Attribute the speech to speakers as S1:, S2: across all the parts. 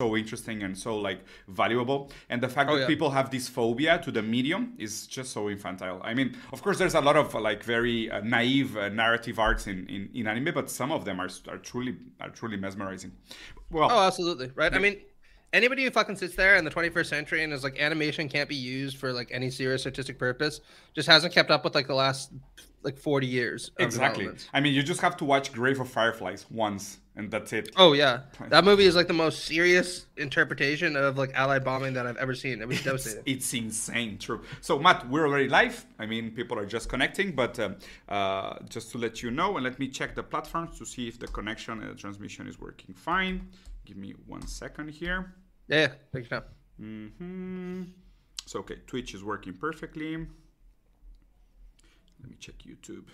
S1: so interesting and so like valuable and the fact
S2: Oh,
S1: that
S2: yeah.
S1: people have this phobia to the medium is just so infantile i mean of course there's a lot of like very uh, naive uh, narrative arts in, in in anime but some of them are, are truly are truly mesmerizing well
S2: Oh, absolutely. Right. I mean, anybody who fucking sits there in the 21st century and is like, animation can't be used for like any serious artistic purpose, just hasn't kept up with like the last like 40 years.
S1: exactly i mean you just have to watch grave of fireflies once and that's it.
S2: Oh yeah, that movie is like the most serious interpretation of like Allied bombing that I've ever seen. It was
S1: it's,
S2: devastating.
S1: it's insane true. So matt we're already live. I mean people are just connecting but um, uh, just to let you know and let me check the platforms to see if the connection and the transmission is working fine. Give me one second here.
S2: Yeah, yeah, take your time.
S1: hmm so okay. Twitch is working perfectly. Let me check youtube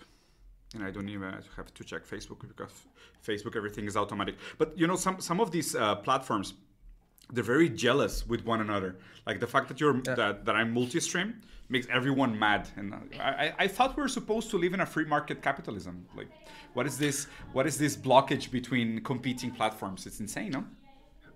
S1: and I don't even have to check Facebook because Facebook everything is automatic. But you know, some some of these uh, platforms, they're very jealous with one another. Like the fact that you're that, that I'm multi-stream makes everyone mad. And I, I, I thought we were supposed to live in a free market capitalism. Like, what is this? What is this blockage between competing platforms? It's insane, no?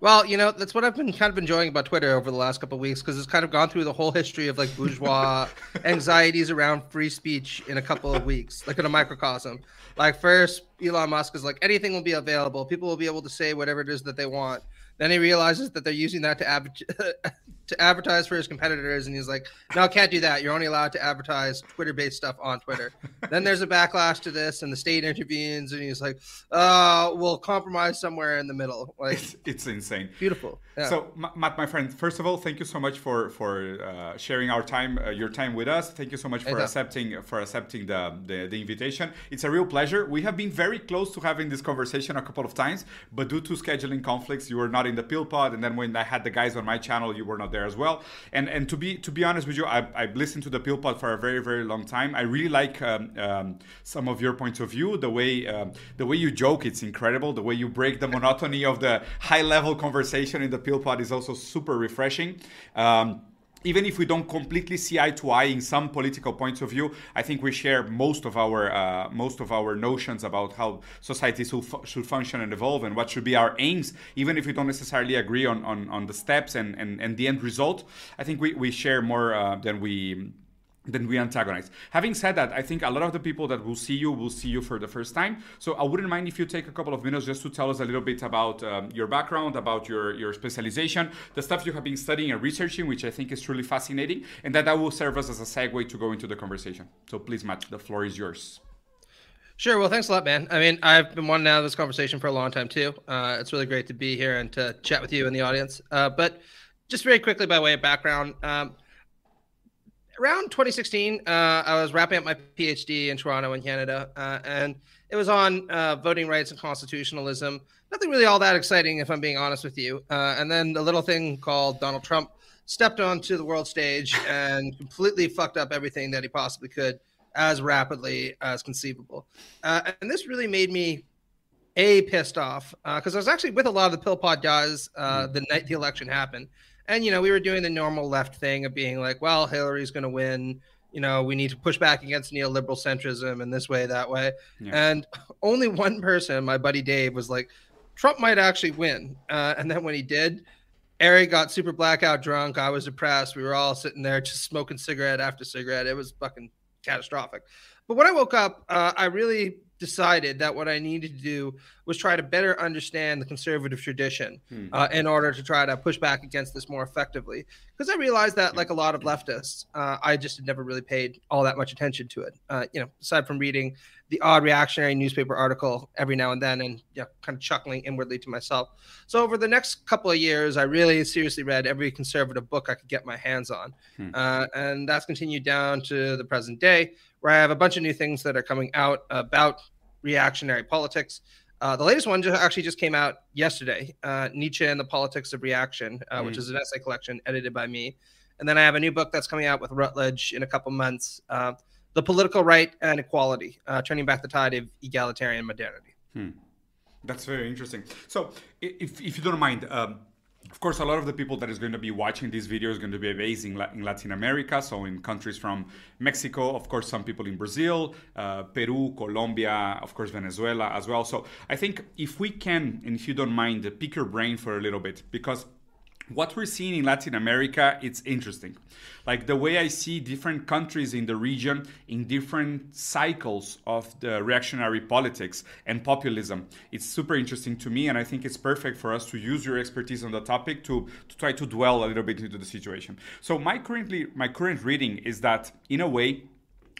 S2: Well, you know, that's what I've been kind of enjoying about Twitter over the last couple of weeks because it's kind of gone through the whole history of like bourgeois anxieties around free speech in a couple of weeks, like in a microcosm. Like first, Elon Musk is like anything will be available, people will be able to say whatever it is that they want. Then he realizes that they're using that to adver- to advertise for his competitors, and he's like, "No, can't do that. You're only allowed to advertise Twitter-based stuff on Twitter." then there's a backlash to this, and the state intervenes, and he's like, "Uh, we'll compromise somewhere in the middle." Like,
S1: It's, it's insane.
S2: beautiful. Yeah.
S1: So, Matt, my friend, first of all, thank you so much for for uh, sharing our time, uh, your time with us. Thank you so much for accepting for accepting the, the the invitation. It's a real pleasure. We have been very close to having this conversation a couple of times, but due to scheduling conflicts, you were not in the pill pod, and then when I had the guys on my channel, you were not there as well. And and to be to be honest with you, I, I've listened to the pill pod for a very very long time. I really like um, um, some of your points of view. The way um, the way you joke, it's incredible. The way you break the monotony of the high level conversation in the pill pod is also super refreshing. Um, even if we don't completely see eye to eye in some political points of view, I think we share most of our uh, most of our notions about how society should, fu- should function and evolve, and what should be our aims. Even if we don't necessarily agree on on, on the steps and, and and the end result, I think we, we share more uh, than we then we antagonize. Having said that, I think a lot of the people that will see you will see you for the first time. So I wouldn't mind if you take a couple of minutes just to tell us a little bit about um, your background, about your, your specialization, the stuff you have been studying and researching, which I think is truly fascinating, and that that will serve us as a segue to go into the conversation. So please, Matt, the floor is yours.
S2: Sure. Well, thanks a lot, man. I mean, I've been wanting to have this conversation for a long time too. Uh, it's really great to be here and to chat with you in the audience. Uh, but just very quickly, by way of background, um, around 2016, uh, I was wrapping up my PhD in Toronto, in Canada, uh, and it was on uh, voting rights and constitutionalism. Nothing really all that exciting, if I'm being honest with you. Uh, and then a little thing called Donald Trump stepped onto the world stage and completely fucked up everything that he possibly could as rapidly as conceivable. Uh, and this really made me a pissed off because I was actually with a lot of the pill pod guys uh, the night the election happened, and you know we were doing the normal left thing of being like, well, Hillary's going to win. You know, we need to push back against neoliberal centrism in this way, that way.
S1: Yeah.
S2: And only one person, my buddy Dave, was like, Trump might actually win. Uh, and then when he did, Eric got super blackout drunk. I was depressed. We were all sitting there just smoking cigarette after cigarette. It was fucking catastrophic. But when I woke up, uh, I really decided that what I needed to do was try to better understand the conservative tradition
S1: Hmm.
S2: uh, in order to try to push back against this more effectively. Because I realized that, like a lot of leftists, uh, I just had never really paid all that much attention to it. Uh, you know, aside from reading the odd reactionary newspaper article every now and then and you know, kind of chuckling inwardly to myself. So over the next couple of years, I really seriously read every conservative book I could get my hands on,
S1: Hmm.
S2: uh, and that's continued down to the present day, where I have a bunch of new things that are coming out about reactionary politics. Uh, the latest one just actually just came out yesterday, uh, Nietzsche and the Politics of Reaction, uh, which
S1: Hmm.
S2: is an essay collection edited by me. And then I have a new book that's coming out with Routledge in a couple months, uh, The Political Right and Equality, uh, Turning Back the Tide of Egalitarian Modernity.
S1: That's very interesting. So, if, if you don't mind, um, of course, a lot of the people that is going to be watching this video is going to be based in, Latin America, so in countries from Mexico, of course, some people in Brazil, uh, Peru, Colombia, of course, Venezuela as well. So I think if we can, and if you don't mind, pick your brain for a little bit, because what we're seeing in Latin America, it's interesting. Like the way I see different countries in the region in different cycles of the reactionary politics and populism. It's super interesting to me, and I think it's perfect for us to use your expertise on the topic to, to try to dwell a little bit into the situation. So my currently my current reading is that in a way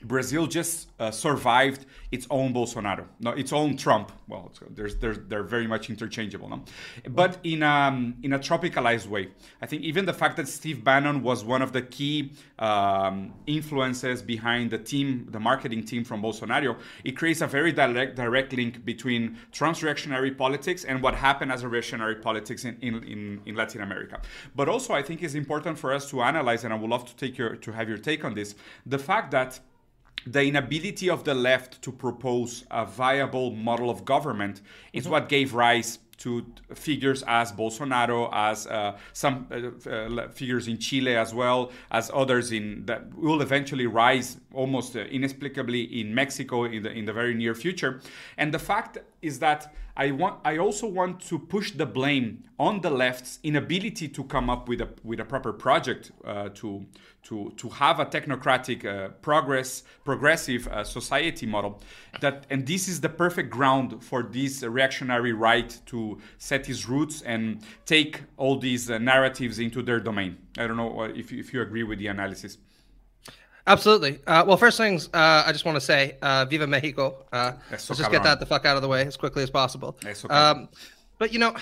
S1: Brazil just uh, survived its own Bolsonaro, no, its own Trump. Well, there's, there's, they're very much interchangeable, no? but in um, in a tropicalized way. I think even the fact that Steve Bannon was one of the key um, influences behind the team, the marketing team from Bolsonaro, it creates a very direct direct link between Trump's reactionary politics and what happened as a reactionary politics in, in, in, in Latin America. But also, I think it's important for us to analyze, and I would love to take your to have your take on this, the fact that the inability of the left to propose a viable model of government is mm-hmm. what gave rise to figures as Bolsonaro, as uh, some uh, uh, figures in Chile as well, as others in that will eventually rise almost uh, inexplicably in Mexico in the in the very near future. And the fact is that I want I also want to push the blame on the left's inability to come up with a with a proper project uh, to to to have a technocratic uh, progress progressive uh, society model that and this is the perfect ground for this reactionary right to set its roots and take all these uh, narratives into their domain. I don't know uh, if if you agree with the analysis.
S2: Absolutely. Uh, well, first things uh, I just want to say, uh, Viva Mexico. Uh, let's just get that the fuck out of the way as quickly as possible. Um, but you know,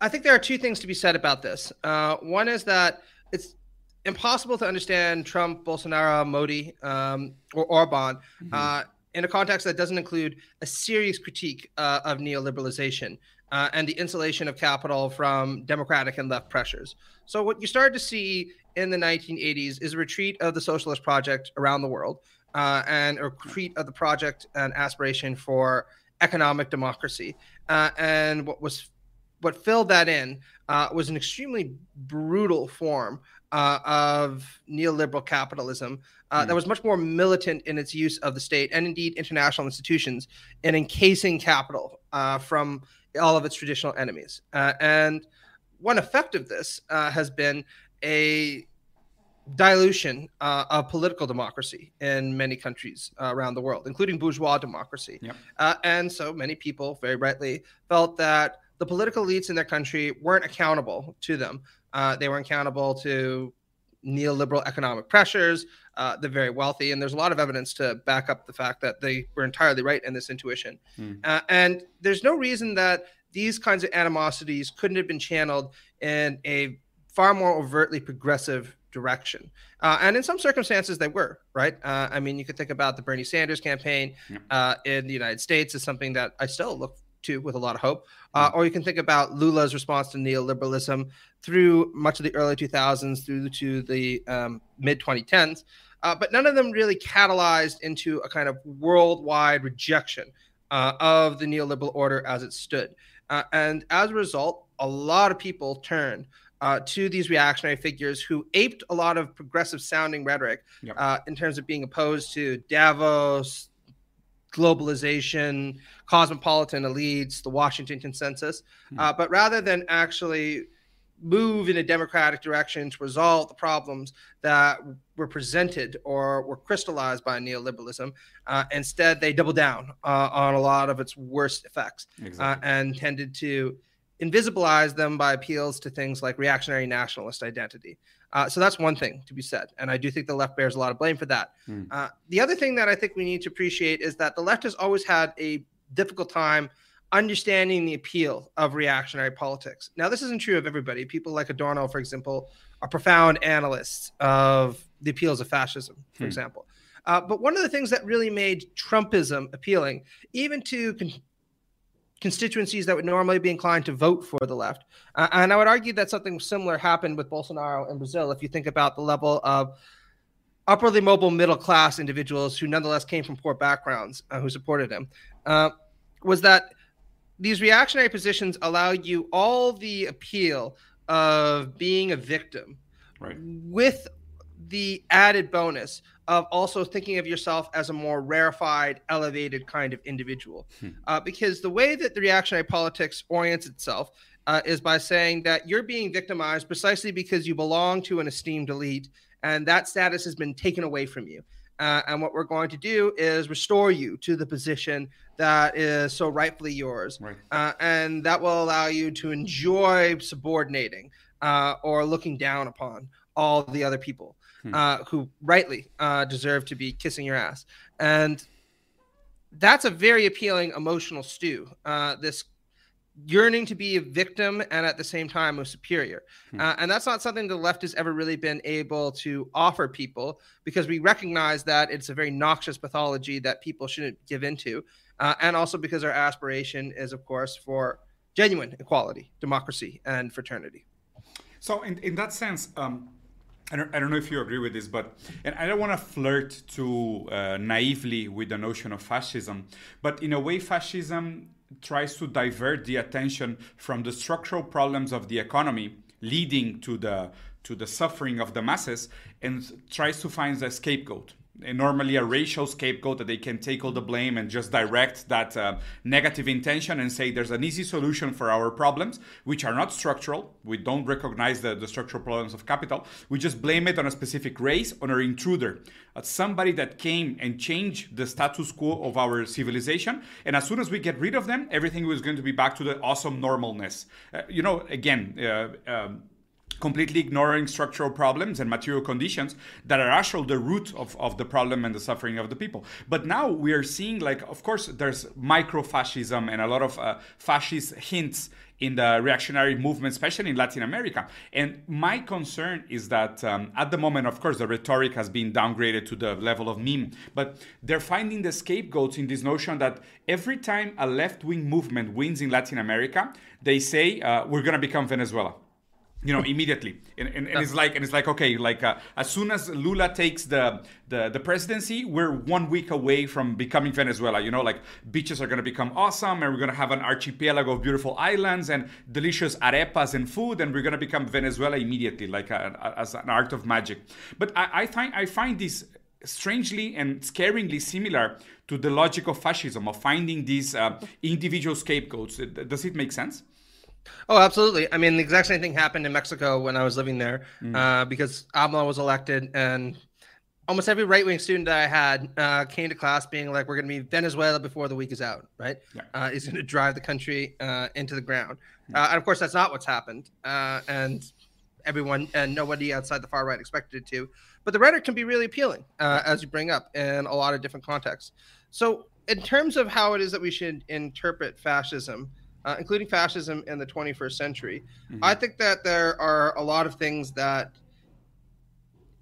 S2: I think there are two things to be said about this. Uh, one is that it's impossible to understand Trump, Bolsonaro, Modi, um, or Orban mm-hmm. Uh, in a context that doesn't include a serious critique of neoliberalization. Uh, and the insulation of capital from democratic and left pressures. So, what you started to see in the 1980s is a retreat of the socialist project around the world uh, and a retreat of the project and aspiration for economic democracy. Uh, and what was what filled that in uh, was an extremely brutal form uh, of neoliberal capitalism mm. that was much more militant in its use of the state and indeed international institutions in encasing capital uh, from all of its traditional enemies. and one effect of this has been a dilution uh, of political democracy in many countries uh, around the world, including bourgeois democracy. Yep. Uh, and so many people, very rightly, felt that the political elites in their country weren't accountable to them. Uh, they were accountable to neoliberal economic pressures, uh, the very wealthy. And there's a lot of evidence to back up the fact that they were entirely right in this intuition. Mm. and there's no reason that these kinds of animosities couldn't have been channeled in a far more overtly progressive direction. Uh, and in some circumstances, they were, right? Uh, I mean, you could think about the Bernie Sanders campaign uh, in the United States as something that I still look to with a lot of hope. Uh, or you can think about Lula's response to neoliberalism through much of the early 2000s through to the um, mid 2010s. Uh, but none of them really catalyzed into a kind of worldwide rejection uh, of the neoliberal order as it stood. and as a result, a lot of people turned uh, to these reactionary figures who aped a lot of progressive sounding rhetoric yep. uh, in terms of being opposed to Davos, globalization, cosmopolitan elites, the Washington consensus. Hmm. Uh, but rather than actually move in a democratic direction to resolve the problems that were presented or were crystallized by neoliberalism. Uh, instead, they doubled down uh, on a lot of its worst effects uh, exactly. uh, and tended to invisibilize them by appeals to things like reactionary nationalist identity. Uh, so that's one thing to be said. And I do think the left bears a lot of blame for that. Mm. Uh, the other thing that I think we need to appreciate is that the left has always had a difficult time understanding the appeal of reactionary politics. Now, this isn't true of everybody. People like Adorno, for example, are profound analysts of the appeals of fascism, for hmm. example. Uh, but one of the things that really made Trumpism appealing, even to con- constituencies that would normally be inclined to vote for the left. Uh, and I would argue that something similar happened with Bolsonaro in Brazil. If you think about the level of upperly mobile middle class individuals who nonetheless came from poor backgrounds uh, who supported him, uh, was that these reactionary positions allow you all the appeal of being a victim
S1: right.
S2: with the added bonus of also thinking of yourself as a more rarefied, elevated kind of individual. Hmm. Uh, because the way that the reactionary politics orients itself uh, is by saying that you're being victimized precisely because you belong to an esteemed elite and that status has been taken away from you. Uh, and what we're going to do is restore you to the position that is so rightfully yours.
S1: Right.
S2: Uh, and that will allow you to enjoy subordinating uh, or looking down upon all the other people hmm. Uh, who rightly uh, deserve to be kissing your ass. And that's a very appealing emotional stew. Uh, this yearning to be a victim and at the same time a superior. Hmm. Uh, and that's not something the left has ever really been able to offer people because we recognize that it's a very noxious pathology that people shouldn't give into. Uh, and also because our aspiration is, of course, for genuine equality, democracy, and fraternity.
S1: So, in, in that sense, um, I don't, I don't know if you agree with this, but and I don't want to flirt too uh, naively with the notion of fascism, but in a way, fascism tries to divert the attention from the structural problems of the economy leading to the to the suffering of the masses and tries to find the scapegoat normally a racial scapegoat that they can take all the blame and just direct that uh, negative intention and say there's an easy solution for our problems, which are not structural. We don't recognize the, the structural problems of capital. We just blame it on a specific race, on an intruder, uh, somebody that came and changed the status quo of our civilization. And as soon as we get rid of them, everything was going to be back to the awesome normalness. Uh, you know, again, uh, um, completely ignoring structural problems and material conditions that are actually the root of, of the problem and the suffering of the people. But now we are seeing, like, of course, there's micro fascism and a lot of uh, fascist hints in the reactionary movement, especially in Latin America. And my concern is that um, at the moment, of course, the rhetoric has been downgraded to the level of meme, but they're finding the scapegoats in this notion that every time a left wing movement wins in Latin America, they say, uh, we're going to become Venezuela you know immediately. And, and, and, it's like and it's like okay like uh, as soon as lula takes the, the the presidency we're one week away from becoming venezuela. You know like beaches are going to become awesome and we're going to have an archipelago of beautiful islands and delicious arepas and food and we're going to become venezuela immediately like a, a, as an art of magic. But I, I find i find this strangely and scaringly similar to the logic of fascism of finding these uh, individual scapegoats. Does it make sense
S2: Oh, absolutely. I mean, the exact same thing happened in Mexico when I was living there mm. uh, because AMLO was elected, and almost every right wing student that I had uh, came to class being like, "We're going to be Venezuela before the week is out, right? Yeah. Uh, he's going to drive the country uh, into the ground." Mm. Uh, and of course, that's not what's happened, uh, and everyone and nobody outside the far right expected it to. But the rhetoric can be really appealing, uh, as you bring up, in a lot of different contexts. So, in terms of how it is that we should interpret fascism uh, including fascism in the 21st century. Mm-hmm. I think that there are a lot of things that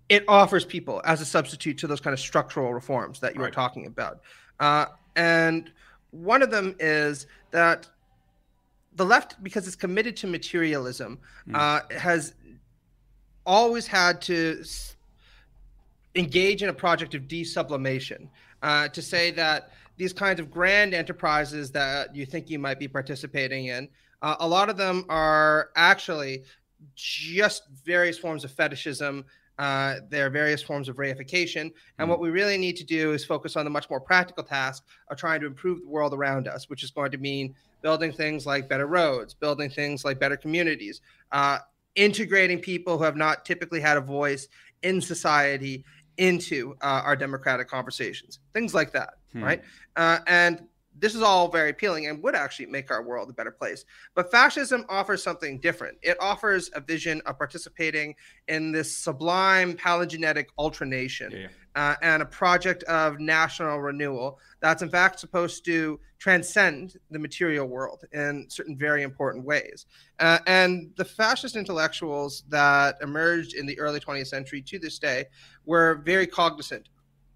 S2: it offers people as a substitute to those kind of structural reforms that you right. were talking about. Uh, and one of them is that the left, because it's committed to materialism, mm. uh, has always had to engage in a project of desublimation uh, to say that these kinds of grand enterprises that you think you might be participating in, uh, a lot of them are actually just various forms of fetishism. Uh, there are various forms of reification. And mm. what we really need to do is focus on the much more practical task of trying to improve the world around us, which is going to mean building things like better roads, building things like better communities, uh, integrating people who have not typically had a voice in society into uh, our democratic conversations, things like that, hmm. right? Uh, and this is all very appealing and would actually make our world a better place. But fascism offers something different. It offers a vision of participating in this sublime palingenetic ultranation yeah, yeah. Uh, and a project of national renewal that's in fact supposed to transcend the material world in certain very important ways. Uh, and the fascist intellectuals that emerged in the early 20th century to this day were very cognizant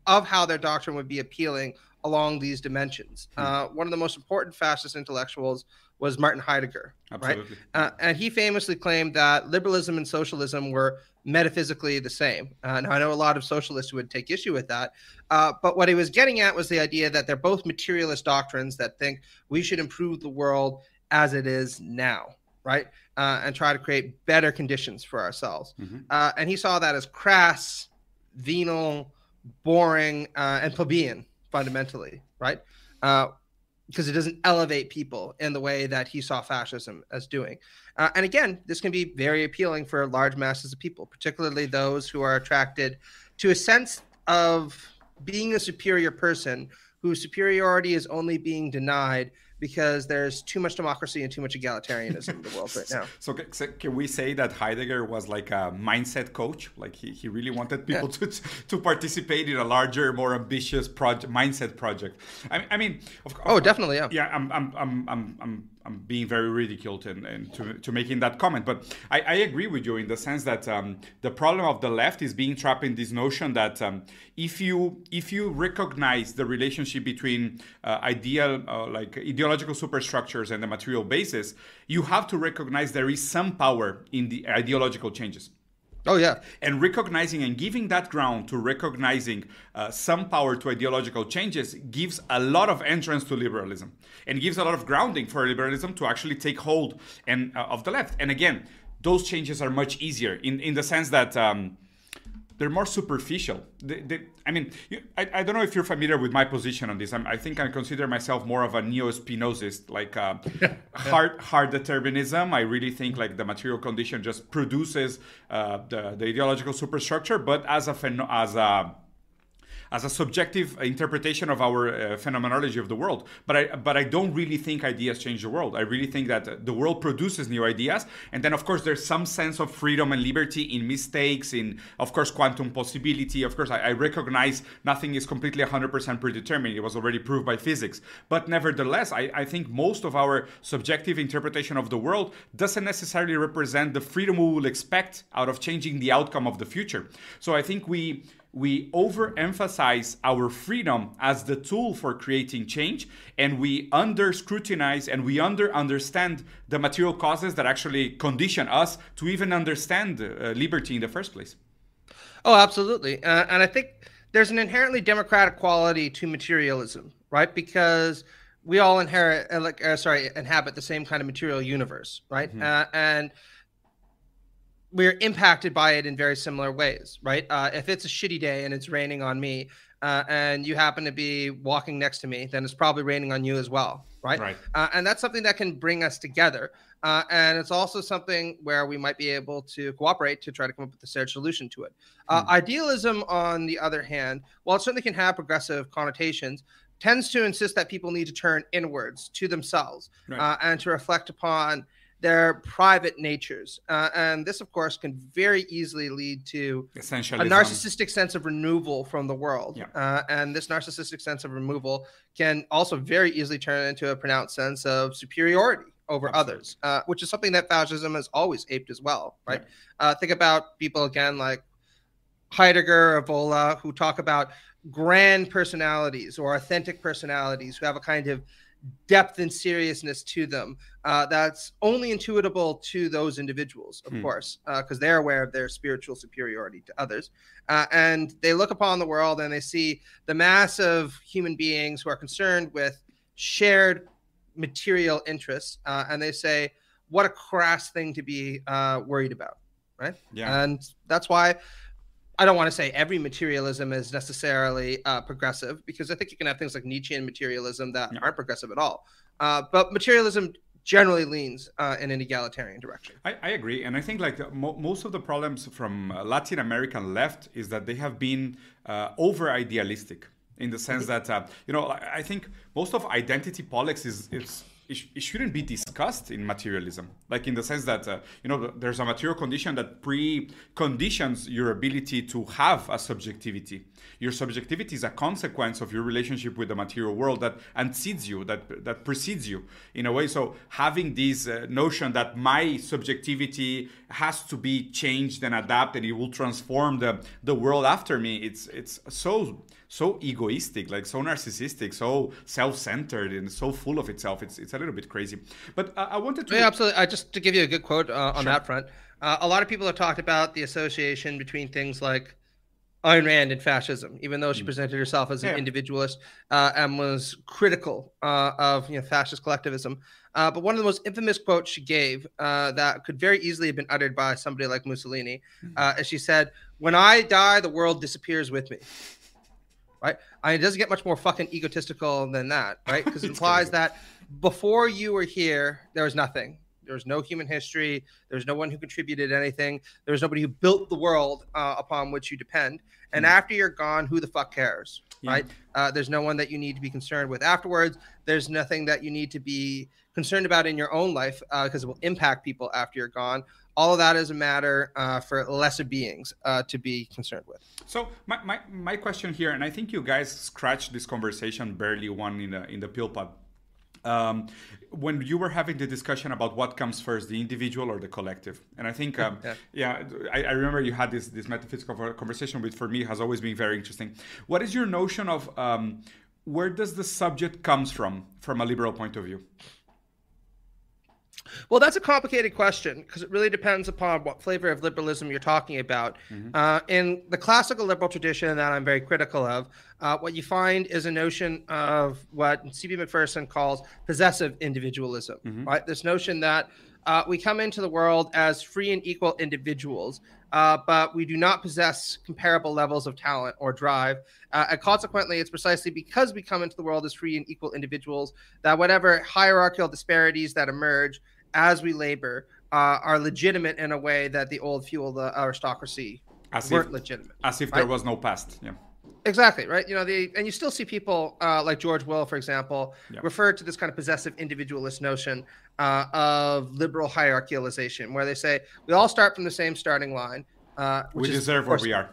S2: of how their doctrine would be appealing along these dimensions. Hmm. Uh, one of the most important fascist intellectuals was Martin Heidegger, Absolutely. right? Uh, and he famously claimed that liberalism and socialism were metaphysically the same. Uh, now, I know a lot of socialists would take issue with that, uh, but what he was getting at was the idea that they're both materialist doctrines that think we should improve the world as it is now, right? Uh, and try to create better conditions for ourselves. Mm-hmm. Uh, and he saw that as crass, venal, boring, uh, and plebeian fundamentally, right? Uh, because it doesn't elevate people in the way that he saw fascism as doing. Uh, and again, this can be very appealing for large masses of people, particularly those who are attracted to a sense of being a superior person whose superiority is only being denied because there's too much democracy and too much egalitarianism in the world right now.
S1: So, so, can we say that Heidegger was like a mindset coach? Like he, he really wanted people yeah. to to participate in a larger, more ambitious project mindset project. I, I mean,
S2: of, of, oh, definitely, yeah.
S1: Yeah, I'm I'm I'm I'm, I'm I'm being very ridiculed and, and to, to making that comment. But I, I agree with you in the sense that um, the problem of the left is being trapped in this notion that um, if you if you recognize the relationship between uh, ideal uh, like ideological superstructures and the material basis, you have to recognize there is some power in the ideological changes.
S2: Oh yeah,
S1: and recognizing and giving that ground to recognizing uh, some power to ideological changes gives a lot of entrance to liberalism and gives a lot of grounding for liberalism to actually take hold and uh, of the left. And again, those changes are much easier in in the sense that. Um, they're more superficial. They, they, I mean, you, I, I don't know if you're familiar with my position on this. I'm, i think I consider myself more of a neo-Spinozist, like uh, hard hard determinism. I really think like the material condition just produces uh, the, the ideological superstructure, but as a as a as a subjective interpretation of our uh, phenomenology of the world. But I but I don't really think ideas change the world. I really think that the world produces new ideas, and then of course there's some sense of freedom and liberty in mistakes, in of course quantum possibility. Of course, I, I recognize nothing is completely 100% predetermined. It was already proved by physics. But nevertheless, I, I think most of our subjective interpretation of the world doesn't necessarily represent the freedom we will expect out of changing the outcome of the future. So I think we we overemphasize our freedom as the tool for creating change and we under scrutinize and we under understand the material causes that actually condition us to even understand uh, liberty in the first place.
S2: Oh absolutely. Uh, and i think there's an inherently democratic quality to materialism right? Because we all inherit uh, like uh, sorry inhabit the same kind of material universe right? Mm-hmm. Uh, and we're impacted by it in very similar ways, right? Uh, if it's a shitty day and it's raining on me, uh, and you happen to be walking next to me, then it's probably raining on you as well, right?
S1: Right.
S2: Uh, and that's something that can bring us together. Uh, and it's also something where we might be able to cooperate to try to come up with a shared solution to it. Uh, hmm. Idealism, on the other hand, while it certainly can have progressive connotations, tends to insist that people need to turn inwards to themselves right. Uh, and to reflect upon their private natures. Uh, and this, of course, can very easily lead to a narcissistic sense of removal from the world. Yeah. Uh, and this narcissistic sense of removal can also very easily turn into a pronounced sense of superiority over Absolutely. others, uh, which is something that fascism has always aped as well, right? Yeah. Uh, think about people again like Heidegger, Evola, who talk about grand personalities or authentic personalities who have a kind of depth and seriousness to them uh, that's only intuitable to those individuals, of hmm. course, because uh, they're aware of their spiritual superiority to others. Uh, and they look upon the world and they see the mass of human beings who are concerned with shared material interests, uh, and they say, what a crass thing to be uh, worried about, right?
S1: Yeah.
S2: And that's why I don't want to say every materialism is necessarily uh, progressive because I think you can have things like Nietzschean materialism that yeah. aren't progressive at all. Uh, but materialism generally leans uh, in an egalitarian direction.
S1: I, I agree, and I think like mo- most of the problems from uh, Latin American left is that they have been uh, over idealistic in the sense mm-hmm. that uh, you know I think most of identity politics is is it, it shouldn't be discussed in materialism. Like in the sense that uh, you know there's a material condition that preconditions your ability to have a subjectivity. Your subjectivity is a consequence of your relationship with the material world that antecedes you that that precedes you in a way. So having this uh, notion that my subjectivity has to be changed and adapted it will transform the the world after me it's it's so so egoistic, like so narcissistic, so self-centered, and so full of itself. It's it's a little bit crazy. But uh, I wanted to
S2: yeah, absolutely. Uh, just to give you a good quote uh, on sure. that front, uh, a lot of people have talked about the association between things like Ayn Rand and fascism, even though she mm. presented herself as an yeah. individualist uh, and was critical uh, of you know, fascist collectivism. Uh, but one of the most infamous quotes she gave uh, that could very easily have been uttered by somebody like Mussolini, mm-hmm. uh, as she said, "When I die, the world disappears with me." Right? I mean, it doesn't get much more fucking egotistical than that, right? Because it implies that before you were here, there was nothing There was no human history. There's no one who contributed anything. There's nobody who built the world uh, upon which you depend. And mm. after you're gone, who the fuck cares, yeah. right? Uh, there's no one that you need to be concerned with afterwards. There's nothing that you need to be concerned about in your own life because uh, it will impact people after you're gone. All of that is a matter uh, for lesser beings uh, to be concerned with.
S1: So my, my, my question here, and I think you guys scratched this conversation barely one in the in the pill pod um, when you were having the discussion about what comes first, the individual or the collective, and I think, um, yeah, yeah I, I, remember you had this this metaphysical conversation, which for me has always been very interesting. What is your notion of um, where does the subject comes from, from a liberal point of view?
S2: Well, that's a complicated question because it really depends upon what flavor of liberalism you're talking about. Mm-hmm. Uh, in the classical liberal tradition that I'm very critical of, uh, what you find is a notion of what C.B. Macpherson calls possessive individualism, mm-hmm. right? This notion that uh, we come into the world as free and equal individuals, uh, but we do not possess comparable levels of talent or drive. Uh, and consequently, it's precisely because we come into the world as free and equal individuals that whatever hierarchical disparities that emerge as we labor uh, are legitimate in a way that the old feudal aristocracy as weren't
S1: if,
S2: legitimate.
S1: As if right? there was no past. Yeah.
S2: Exactly right. You know the and you still see people uh, like George Will, for example, yeah. refer to this kind of possessive individualist notion uh, of liberal hierarchicalization, where they say we all start from the same starting line.
S1: Uh, we deserve where we are.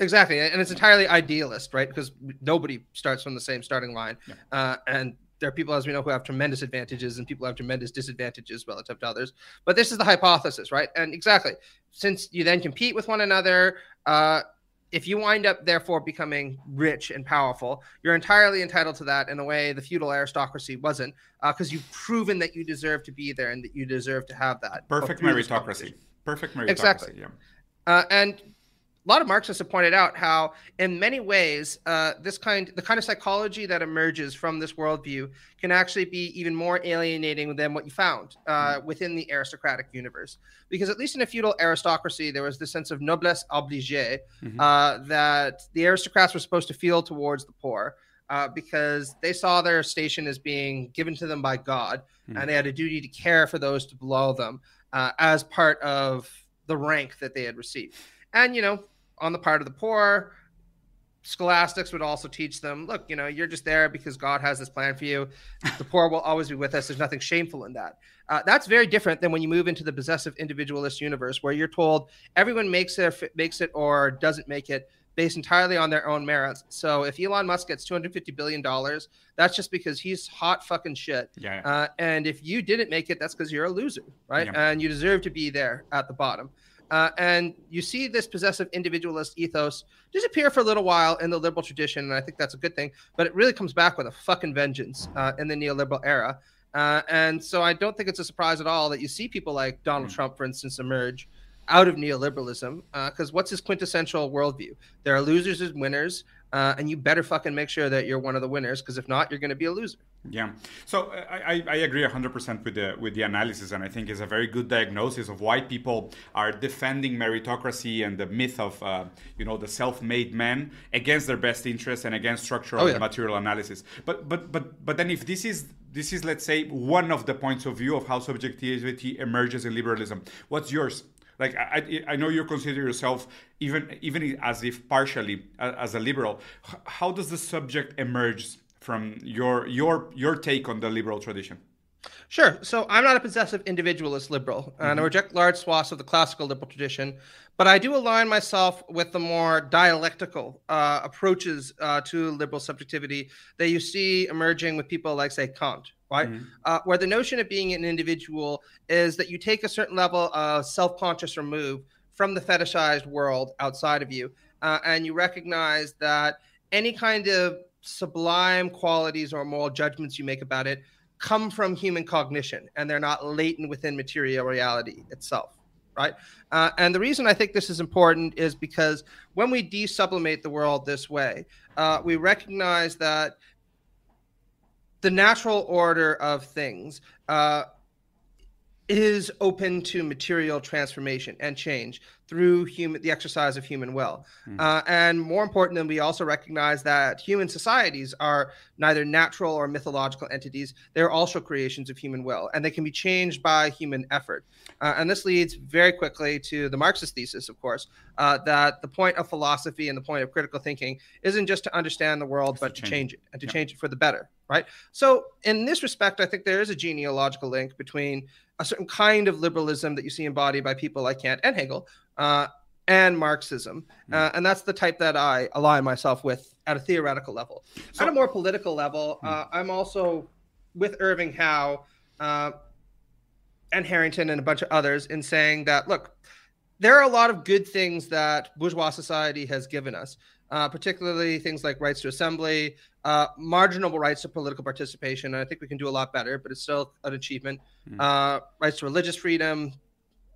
S2: Exactly, and it's entirely idealist, right? Because nobody starts from the same starting line, yeah. Uh, and there are people, as we know, who have tremendous advantages and people have tremendous disadvantages relative to others. But this is the hypothesis, right? And exactly, since you then compete with one another, uh, if you wind up therefore becoming rich and powerful, you're entirely entitled to that in a way the feudal aristocracy wasn't, uh, because uh, you've proven that you deserve to be there and that you deserve to have that.
S1: Perfect meritocracy. Perfect meritocracy.
S2: Exactly. Yeah. Uh, and a lot of Marxists have pointed out how, in many ways, uh, this kind, the kind of psychology that emerges from this worldview, can actually be even more alienating than what you found uh, mm. within the aristocratic universe. Because at least in a feudal aristocracy, there was this sense of noblesse oblige mm-hmm. uh, that the aristocrats were supposed to feel towards the poor. Uh, because they saw their station as being given to them by God, mm-hmm. and they had a duty to care for those below them uh, as part of the rank that they had received. And you know, on the part of the poor. Scholastics would also teach them, look, you know, you're just there because God has this plan for you. The poor will always be with us. There's nothing shameful in that. Uh, that's very different than when you move into the possessive individualist universe, where you're told everyone makes it, makes it or doesn't make it based entirely on their own merits. So if Elon Musk gets 250 billion dollars, that's just because he's hot fucking shit.
S1: Yeah.
S2: Uh, and if you didn't make it, that's because you're a loser, right? Yeah. And you deserve to be there at the bottom. Uh, and you see this possessive individualist ethos disappear for a little while in the liberal tradition, and I think that's a good thing. But it really comes back with a fucking vengeance uh, in the neoliberal era. Uh, and so I don't think it's a surprise at all that you see people like Donald mm. Trump, for instance, emerge out of neoliberalism. Because uh, what's his quintessential worldview? There are losers and winners. Uh, and you better fucking make sure that you're one of the winners because if not, you're going to be a loser.
S1: Yeah, so uh, I, I agree 100% with the with the analysis, and I think it's a very good diagnosis of why people are defending meritocracy and the myth of uh, you know the self-made man against their best interest and against structural oh, yeah. and material analysis. But but but but then if this is this is let's say one of the points of view of how subjectivity emerges in liberalism, what's yours? Like I, I know you consider yourself even even as if partially as a liberal. How does the subject emerge from your your your take on the liberal tradition?
S2: Sure. So I'm not a possessive individualist liberal, mm-hmm. and I reject large swaths of the classical liberal tradition, but I do align myself with the more dialectical uh, approaches uh, to liberal subjectivity that you see emerging with people like, say, Kant, right? Mm-hmm. Uh, where the notion of being an individual is that you take a certain level of self conscious remove from the fetishized world outside of you, uh, and you recognize that any kind of sublime qualities or moral judgments you make about it come from human cognition and they're not latent within material reality itself. right? Uh, and the reason I think this is important is because when we desublimate the world this way, uh, we recognize that the natural order of things uh, is open to material transformation and change through human the exercise of human will. Mm. uh, and more important than we also recognize that human societies are neither natural or mythological entities. They're also creations of human will and they can be changed by human effort. Uh, and this leads very quickly to the marxist thesis of course uh, that the point of philosophy and the point of critical thinking isn't just to understand the world but to change, change it and to yeah. change it for the better right? So in this respect i think there is a genealogical link between a certain kind of liberalism that you see embodied by people like Kant and Hegel, uh, and Marxism. Hmm. Uh, and that's the type that I align myself with at a theoretical level. So, at a more political level, hmm. uh, I'm also with Irving Howe uh, and Harrington and a bunch of others in saying that, look, there are a lot of good things that bourgeois society has given us, uh, particularly things like rights to assembly, uh, marginal rights to political participation. And I think we can do a lot better, but it's still an achievement. Mm. rights to religious freedom,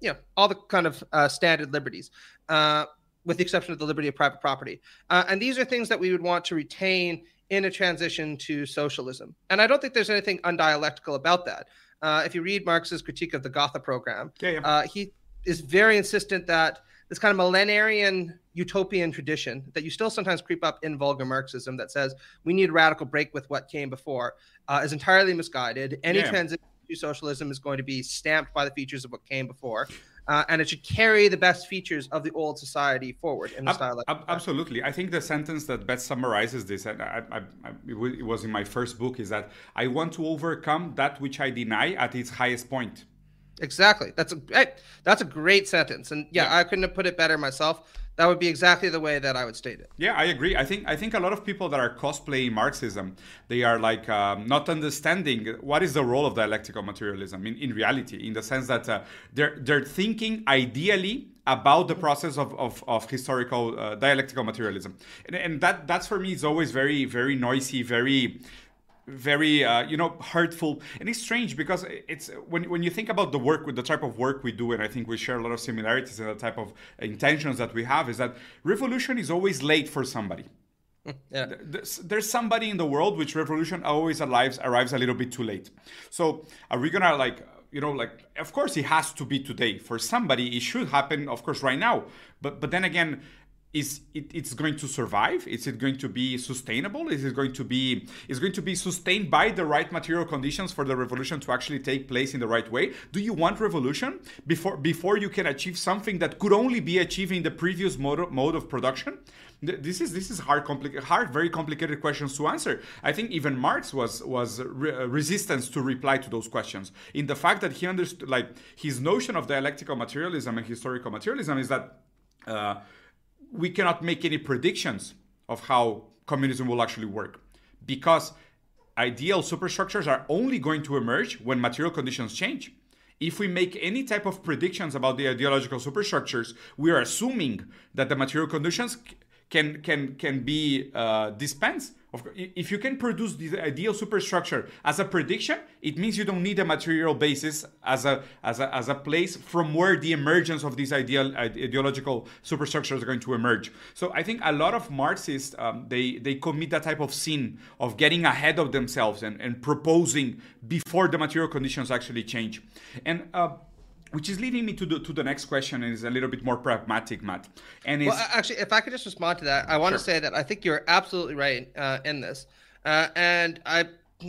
S2: you know all the kind of uh, standard liberties, uh, with the exception of the liberty of private property. Uh, and these are things that we would want to retain in a transition to socialism. And I don't think there's anything undialectical about that. Uh, if you read Marx's critique of the Gotha program, yeah, yeah. Uh, he is very insistent that this kind of millenarian utopian tradition that you still sometimes creep up in vulgar Marxism that says we need a radical break with what came before uh, is entirely misguided. Any yeah. transition socialism is going to be stamped by the features of what came before. Uh, and it should carry the best features of the old society forward in the ab- style.
S1: Ab- absolutely, I think the sentence that best summarizes this, and I, I, I, it was in my first book, is that I want to overcome that which I deny at its highest point.
S2: Exactly. That's a that's a great sentence, and yeah, yeah. I couldn't have put it better myself that would be exactly the way that I would state it.
S1: Yeah, I agree. I think I think a lot of people that are cosplaying Marxism, they are like um, not understanding what is the role of dialectical materialism in, in reality, in the sense that uh, they're they're thinking ideally about the process of, of, of historical uh, dialectical materialism, and, and that that's for me is always very very noisy, very very uh, you know hurtful. And it's strange because it's when, when you think about the work with the type of work we do and i think we share a lot of similarities in the type of intentions that we have is that revolution is always late for somebody. Yeah. there's, there's somebody in the world which revolution always arrives arrives a little bit too late. So are we gonna like you know like of course it has to be today for somebody. It should happen of course right now. But but then again is it, it's going to survive? Is it going to be sustainable? Is it going to be is going to be sustained by the right material conditions for the revolution to actually take place in the right way? Do you want revolution before before you can achieve something that could only be achieved in the previous mode of, mode of production? This is this is hard complicated hard very complicated questions to answer. I think even marx was was re- resistance to reply to those questions. In the fact that he understood like his notion of dialectical materialism and historical materialism is that uh, we cannot make any predictions of how communism will actually work because ideal superstructures are only going to emerge when material conditions change. If we make any type of predictions about the ideological superstructures, we are assuming that the material conditions can can can be uh, dispensed of, if you can produce the ideal superstructure as a prediction, it means you don't need a material basis as a, as a, as a place from where the emergence of these ideal ideological superstructures are going to emerge. So I think a lot of Marxists, um, they, they commit that type of sin of getting ahead of themselves and, and proposing before the material conditions actually change. And uh, which is leading me to the to the next question and is a little bit more pragmatic, Matt. And
S2: well, actually, if I could just respond to that, I want sure. to say that I think you're absolutely right uh, in this, uh, and I.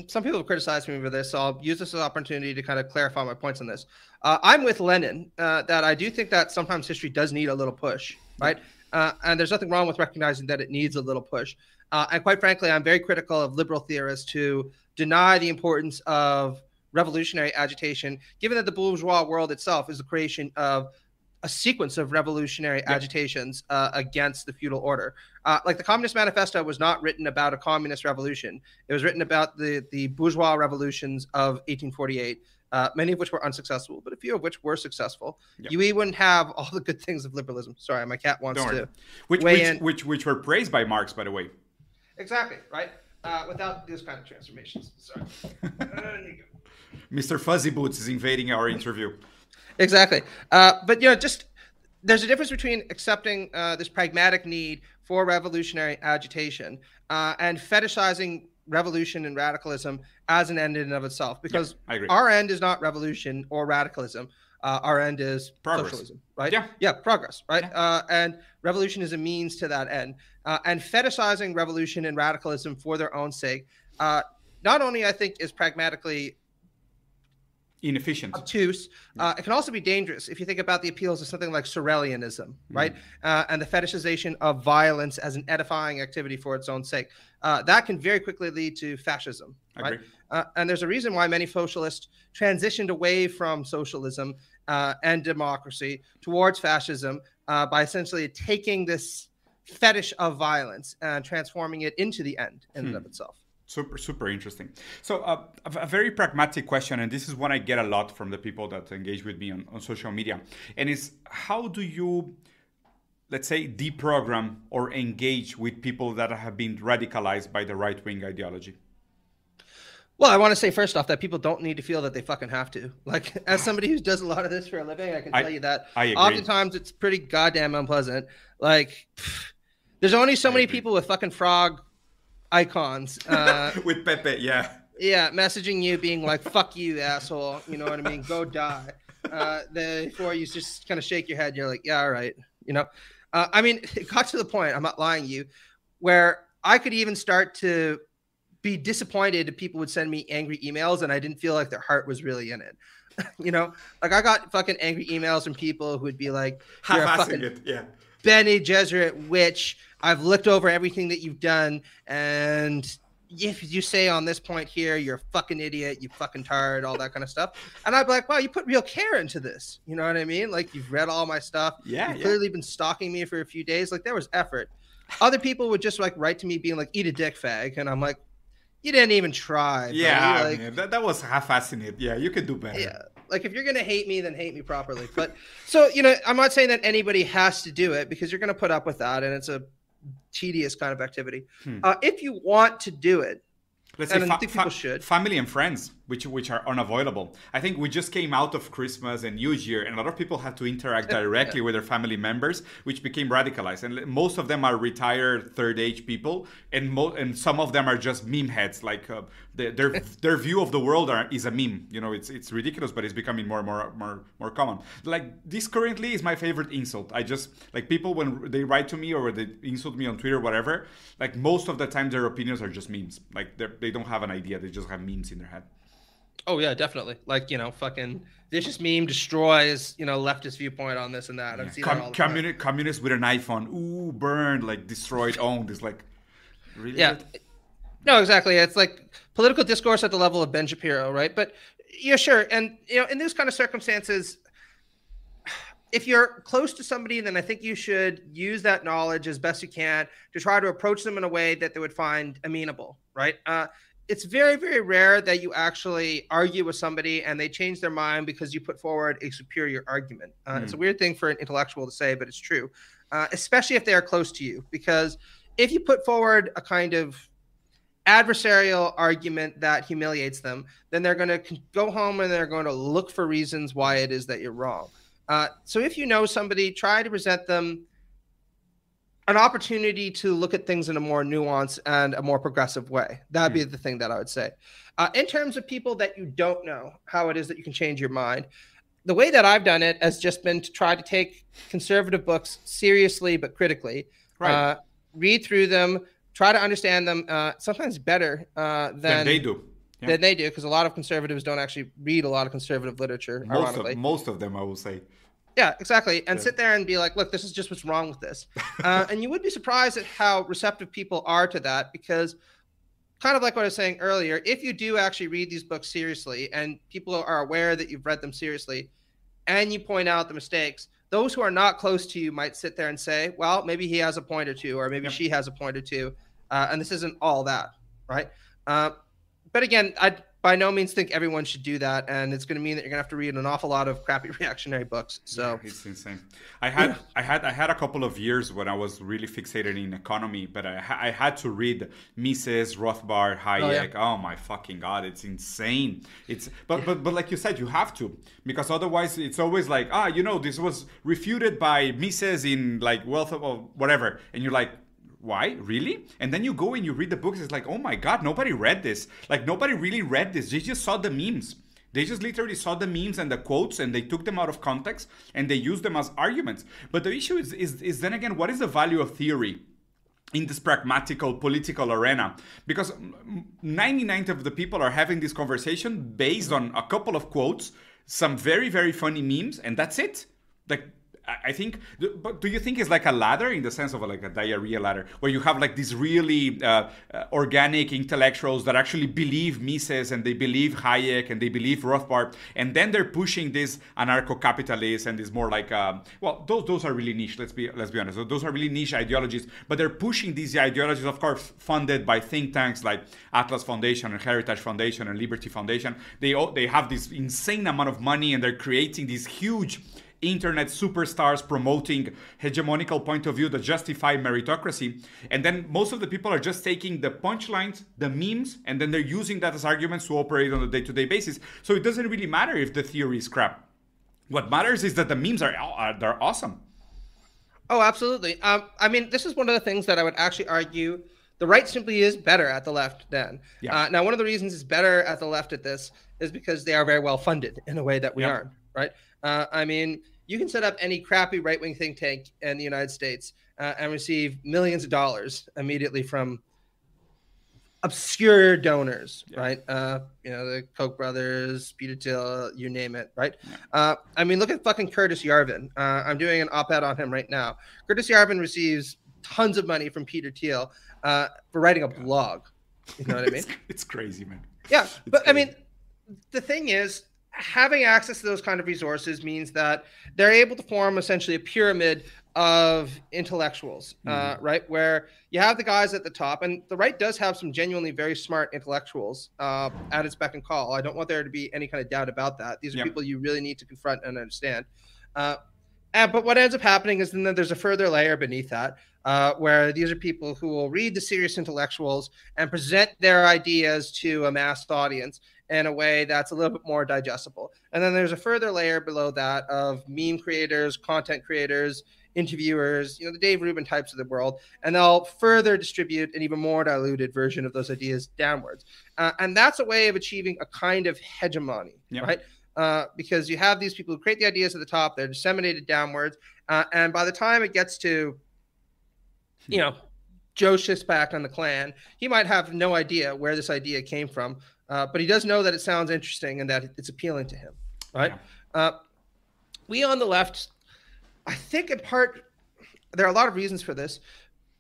S2: Some people have criticized me for this, so I'll use this as an opportunity to kind of clarify my points on this. Uh, I'm with Lenin uh, that I do think that sometimes history does need a little push, right? Uh, and there's nothing wrong with recognizing that it needs a little push. Uh, and quite frankly, I'm very critical of liberal theorists who deny the importance of revolutionary agitation, given that the bourgeois world itself is the creation of a sequence of revolutionary agitations uh, against the feudal order. Uh, like the Communist Manifesto was not written about a communist revolution; it was written about the the bourgeois revolutions of 1848. Uh, many of which were unsuccessful, but a few of which were successful. Yep. You wouldn't have all the good things of liberalism. Sorry, my cat wants to
S1: which which, which, which were praised by Marx, by the way.
S2: Exactly right. Uh, without these kind of transformations. Sorry.
S1: Mr. Fuzzy Boots is invading our interview.
S2: exactly. Uh, but you know, just there's a difference between accepting uh, this pragmatic need for revolutionary agitation uh, and fetishizing revolution and radicalism as an end in and of itself. Because
S1: Yeah,
S2: our end is not revolution or radicalism. Uh, our end is
S1: Progress.
S2: socialism, right?
S1: Yeah.
S2: yeah, progress, right?
S1: Yeah.
S2: Uh, and revolution is a means to that end. Uh, and fetishizing revolution and radicalism for their own sake, uh, not only I think is pragmatically
S1: Inefficient.
S2: obtuse. Uh, it can also be dangerous if you think about the appeals of something like Sorelianism, right? Uh, and the fetishization of violence as an edifying activity for its own sake. Uh, that can very quickly lead to fascism,
S1: I
S2: right?
S1: agree.
S2: Uh, and there's a reason why many socialists transitioned away from socialism uh, and democracy towards fascism uh, by essentially taking this fetish of violence and transforming it into the end in and of itself.
S1: Super, super interesting. So, uh, a, very pragmatic question, and this is one I get a lot from the people that engage with me on, on social media, and is how do you, let's say, deprogram or engage with people that have been radicalized by the right wing ideology?
S2: Well, I want to say first off that people don't need to feel that they fucking have to. Like, as somebody who does a lot of this for a living, I can
S1: I-
S2: tell you that
S1: I agree.
S2: oftentimes it's pretty goddamn unpleasant. Like, pff, there's only so
S1: I
S2: many
S1: agree.
S2: people with fucking frog icons. Uh,
S1: with Pepe, yeah.
S2: yeah, messaging you being like, fuck you, asshole. You know what I mean? Go die. Uh, before you just kind of shake your head, you're like, yeah, all right. You know, uh, I mean, it got to the point, I'm not lying to you, where I could even start to be disappointed if people would send me angry emails and I didn't feel like their heart was really in it. you know, like I got fucking angry emails from people who would be like, you're a fucking
S1: it, yeah.
S2: Benny Jesuit witch. I've looked over everything that you've done, and if you say on this point here, you're a fucking idiot, you fucking tired, all that kind of stuff. And I'd be like, wow, you put real care into this. You know what I mean? Like you've read all my stuff.
S1: Yeah,
S2: You've
S1: yeah.
S2: clearly been stalking me for a few days. Like there was effort. Other people would just like write to me being like, eat a dick fag. And I'm like, you didn't even try.
S1: Yeah,
S2: Like,
S1: that, that was half-assing it. Yeah, you could do better.
S2: yeah like if you're gonna hate me then hate me properly but so you know i'm not saying that anybody has to do it because you're gonna put up with that and it's a tedious kind of activity
S1: Hmm.
S2: uh, if you want to do it
S1: Let's
S2: And
S1: say
S2: I
S1: fa-
S2: think
S1: fa-
S2: people should.
S1: family and friends, which which are unavoidable. I think we just came out of Christmas and New Year, and a lot of people had to interact directly with their family members, which became radicalized. And most of them are retired third age people, and mo- and some of them are just meme heads. Like uh, their their, their view of the world are, is a meme. You know, it's it's ridiculous, but it's becoming more and more more more common. Like this currently is my favorite insult. I just like people when they write to me or they insult me on Twitter, whatever. Like most of the time, their opinions are just memes. Like they they don't have an idea; they just have memes in their head.
S2: Oh yeah definitely like you know fucking vicious meme destroys you know leftist viewpoint on this and that i've seen that all
S1: Com- communi- communist with an iPhone, ooh, burned, like destroyed, owned. It's like, really?
S2: Yeah. No, exactly. It's like political discourse at the level of Ben Shapiro, right? But yeah, sure. And you know, in these kind of circumstances, if you're close to somebody, then I think you should use that knowledge as best you can to try to approach them in a way that they would find amenable, right? Uh, it's very, very rare that you actually argue with somebody and they change their mind because you put forward a superior argument. Uh, It's a weird thing for an intellectual to say, but it's true, uh, especially if they are close to you. Because if you put forward a kind of adversarial argument that humiliates them, then they're going to go home and they're going to look for reasons why it is that you're wrong. Uh, so if you know somebody, try to present them an opportunity to look at things in a more nuanced and a more progressive way. That'd be the thing that I would say. Uh, in terms of people that you don't know how it is that you can change your mind, the way that I've done it has just been to try to take conservative books seriously but critically.
S1: Right.
S2: Uh, read through them, try to understand them. Uh, sometimes better uh, than,
S1: Than they do. Yeah.
S2: Than they do, because a lot of conservatives don't actually read a lot of conservative literature.
S1: Most of, most of them, I will say.
S2: Yeah, exactly. And
S1: Yeah.
S2: sit there and be like, look, this is just what's wrong with this. Uh, and you would be surprised at how receptive people are to that because, kind of like what I was saying earlier, if you do actually read these books seriously and people are aware that you've read them seriously and you point out the mistakes, those who are not close to you might sit there and say, well, maybe he has a point or two, or maybe
S1: Yep.
S2: she has a point or two. Uh, and this isn't all that, right? Uh, but again, I by no means think everyone should do that, and it's going to mean that you're going to have to read an awful lot of crappy reactionary books. So
S1: yeah, it's insane. I had yeah. I had I had a couple of years when I was really fixated in economy, but I I had to read Mises, Rothbard, Hayek. Oh, yeah. oh my fucking god, it's insane. It's but but but like you said, you have to because otherwise it's always like ah you know this was refuted by Mises in like wealth of whatever, and you're like why? Really? And then you go and you read the books it's like oh my god nobody read this. Like nobody really read this. They just saw the memes. They just literally saw the memes and the quotes and they took them out of context and they used them as arguments. But the issue is is, is then again what is the value of theory in this pragmatical political arena? Because 99 of the people are having this conversation based on a couple of quotes some very very funny memes and that's it. Like I think, but do you think it's like a ladder in the sense of like a diarrhea ladder, where you have like these really uh, uh, organic intellectuals that actually believe Mises and they believe Hayek and they believe Rothbard, and then they're pushing this anarcho-capitalist and this more like, uh, well, those those are really niche. Let's be let's be honest. Those are really niche ideologies, but they're pushing these ideologies, of course, funded by think tanks like Atlas Foundation and Heritage Foundation and Liberty Foundation. They they have this insane amount of money and they're creating these huge internet superstars promoting hegemonical point of view that justify meritocracy. And then most of the people are just taking the punchlines, the memes, and then they're using that as arguments to operate on a day-to-day basis. So it doesn't really matter if the theory is crap. What matters is that the memes are, are they're awesome.
S2: Oh, absolutely. Um, I mean, this is one of the things that I would actually argue the right simply is better at the left than. Yeah. Uh, now, one of the reasons it's better at the left at this is because they are very well funded in a way that we aren't, right? Uh, I mean, you can set up any crappy right wing think tank in the United States uh, and receive millions of dollars immediately from obscure donors, yeah. right? Uh, you know, the Koch brothers, Peter Thiel, you name it, right? Uh, I mean, look at fucking Curtis Yarvin. Uh, I'm doing an op ed on him right now. Curtis Yarvin receives tons of money from Peter Thiel uh, for writing a blog. You know what I mean?
S1: it's, it's, crazy, man.
S2: Yeah. It's but crazy. I mean, the thing is, having access to those kind of resources means that they're able to form essentially a pyramid of intellectuals, uh, mm-hmm. uh, right? Where you have the guys at the top, and the right does have some genuinely very smart intellectuals uh, at its beck and call. I don't want there to be any kind of doubt about that. These are yep. people you really need to confront and understand. Uh, and, but what ends up happening is then there's a further layer beneath that, uh, where these are people who will read the serious intellectuals and present their ideas to a mass audience in a way that's a little bit more digestible. And then there's a further layer below that of meme creators, content creators, interviewers, you know, the Dave Rubin types of the world, and they'll further distribute an even more diluted version of those ideas downwards. Uh, and that's a way of achieving a kind of hegemony, yep. right? Uh, because you have these people who create the ideas at the top, they're disseminated downwards, uh, and by the time it gets to, you know, Joe Sixpack on the Klan, he might have no idea where this idea came from, uh, but he does know that it sounds interesting and that it's appealing to him, right? Yeah. Uh, we on the left, I think in part, there are a lot of reasons for this,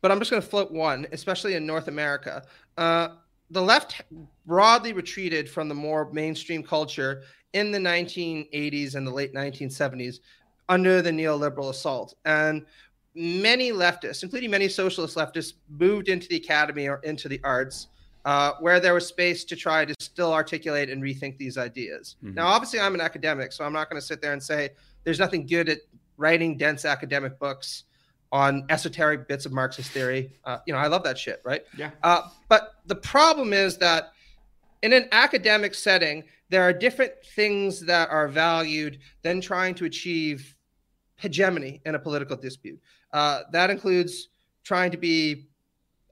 S2: but I'm just going to float one, especially in North America. Uh, the left broadly retreated from the more mainstream culture in the 1980s and the late 1970s under the neoliberal assault. And many leftists, including many socialist leftists, moved into the academy or into the arts uh, where there was space to try to still articulate and rethink these ideas. Mm-hmm. Now, obviously, I'm an academic, so I'm not going to sit there and say there's nothing good at writing dense academic books on esoteric bits of Marxist theory. Uh, you know, I love that shit, right?
S1: Yeah.
S2: Uh, but the problem is that in an academic setting, there are different things that are valued than trying to achieve hegemony in a political dispute. Uh, that includes trying to be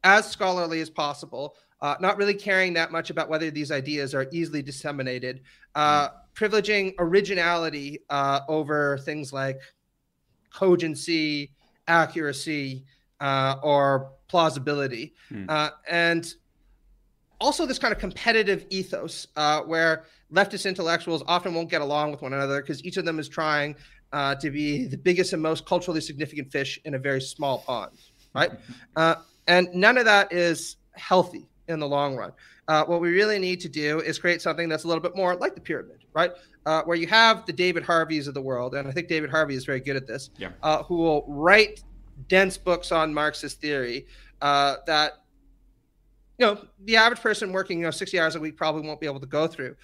S2: as scholarly as possible, uh, not really caring that much about whether these ideas are easily disseminated, uh, mm. privileging originality uh, over things like cogency, accuracy, uh, or plausibility. Mm. and also, this kind of competitive ethos uh, where leftist intellectuals often won't get along with one another because each of them is trying uh, to be the biggest and most culturally significant fish in a very small pond, right? and none of that is healthy in the long run. Uh, what we really need to do is create something that's a little bit more like the pyramid, right? Uh, where you have the David Harveys of the world, and I think David Harvey is very good at this,
S1: yeah.
S2: uh, who will write dense books on Marxist theory uh, that you know the average person working you know 60 hours a week probably won't be able to go through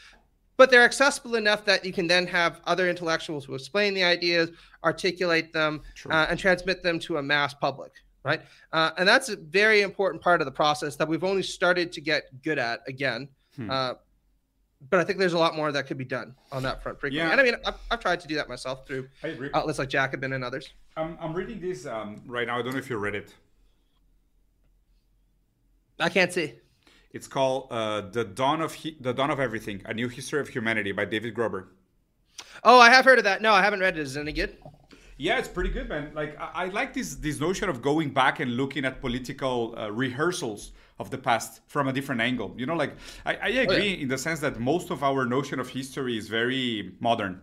S2: but they're accessible enough that you can then have other intellectuals who explain the ideas articulate them uh, and transmit them to a mass public right uh, and that's a very important part of the process that we've only started to get good at again hmm. uh, but I think there's a lot more that could be done on that front frequently. Yeah. And I mean, I've, I've tried to do that myself through outlets like Jacobin and others.
S1: I'm, I'm reading this um, right now. I don't know if you read it.
S2: I can't see.
S1: It's called uh, "The Dawn of he- The Dawn of Everything: A New History of Humanity" by David Graeber.
S2: Oh, I have heard of that. No, I haven't read it. Is it any good?
S1: Yeah, it's pretty good, man. Like I, I like this this notion of going back and looking at political uh, rehearsals of the past from a different angle. You know, like I, I agree oh, yeah. in the sense that most of our notion of history is very modern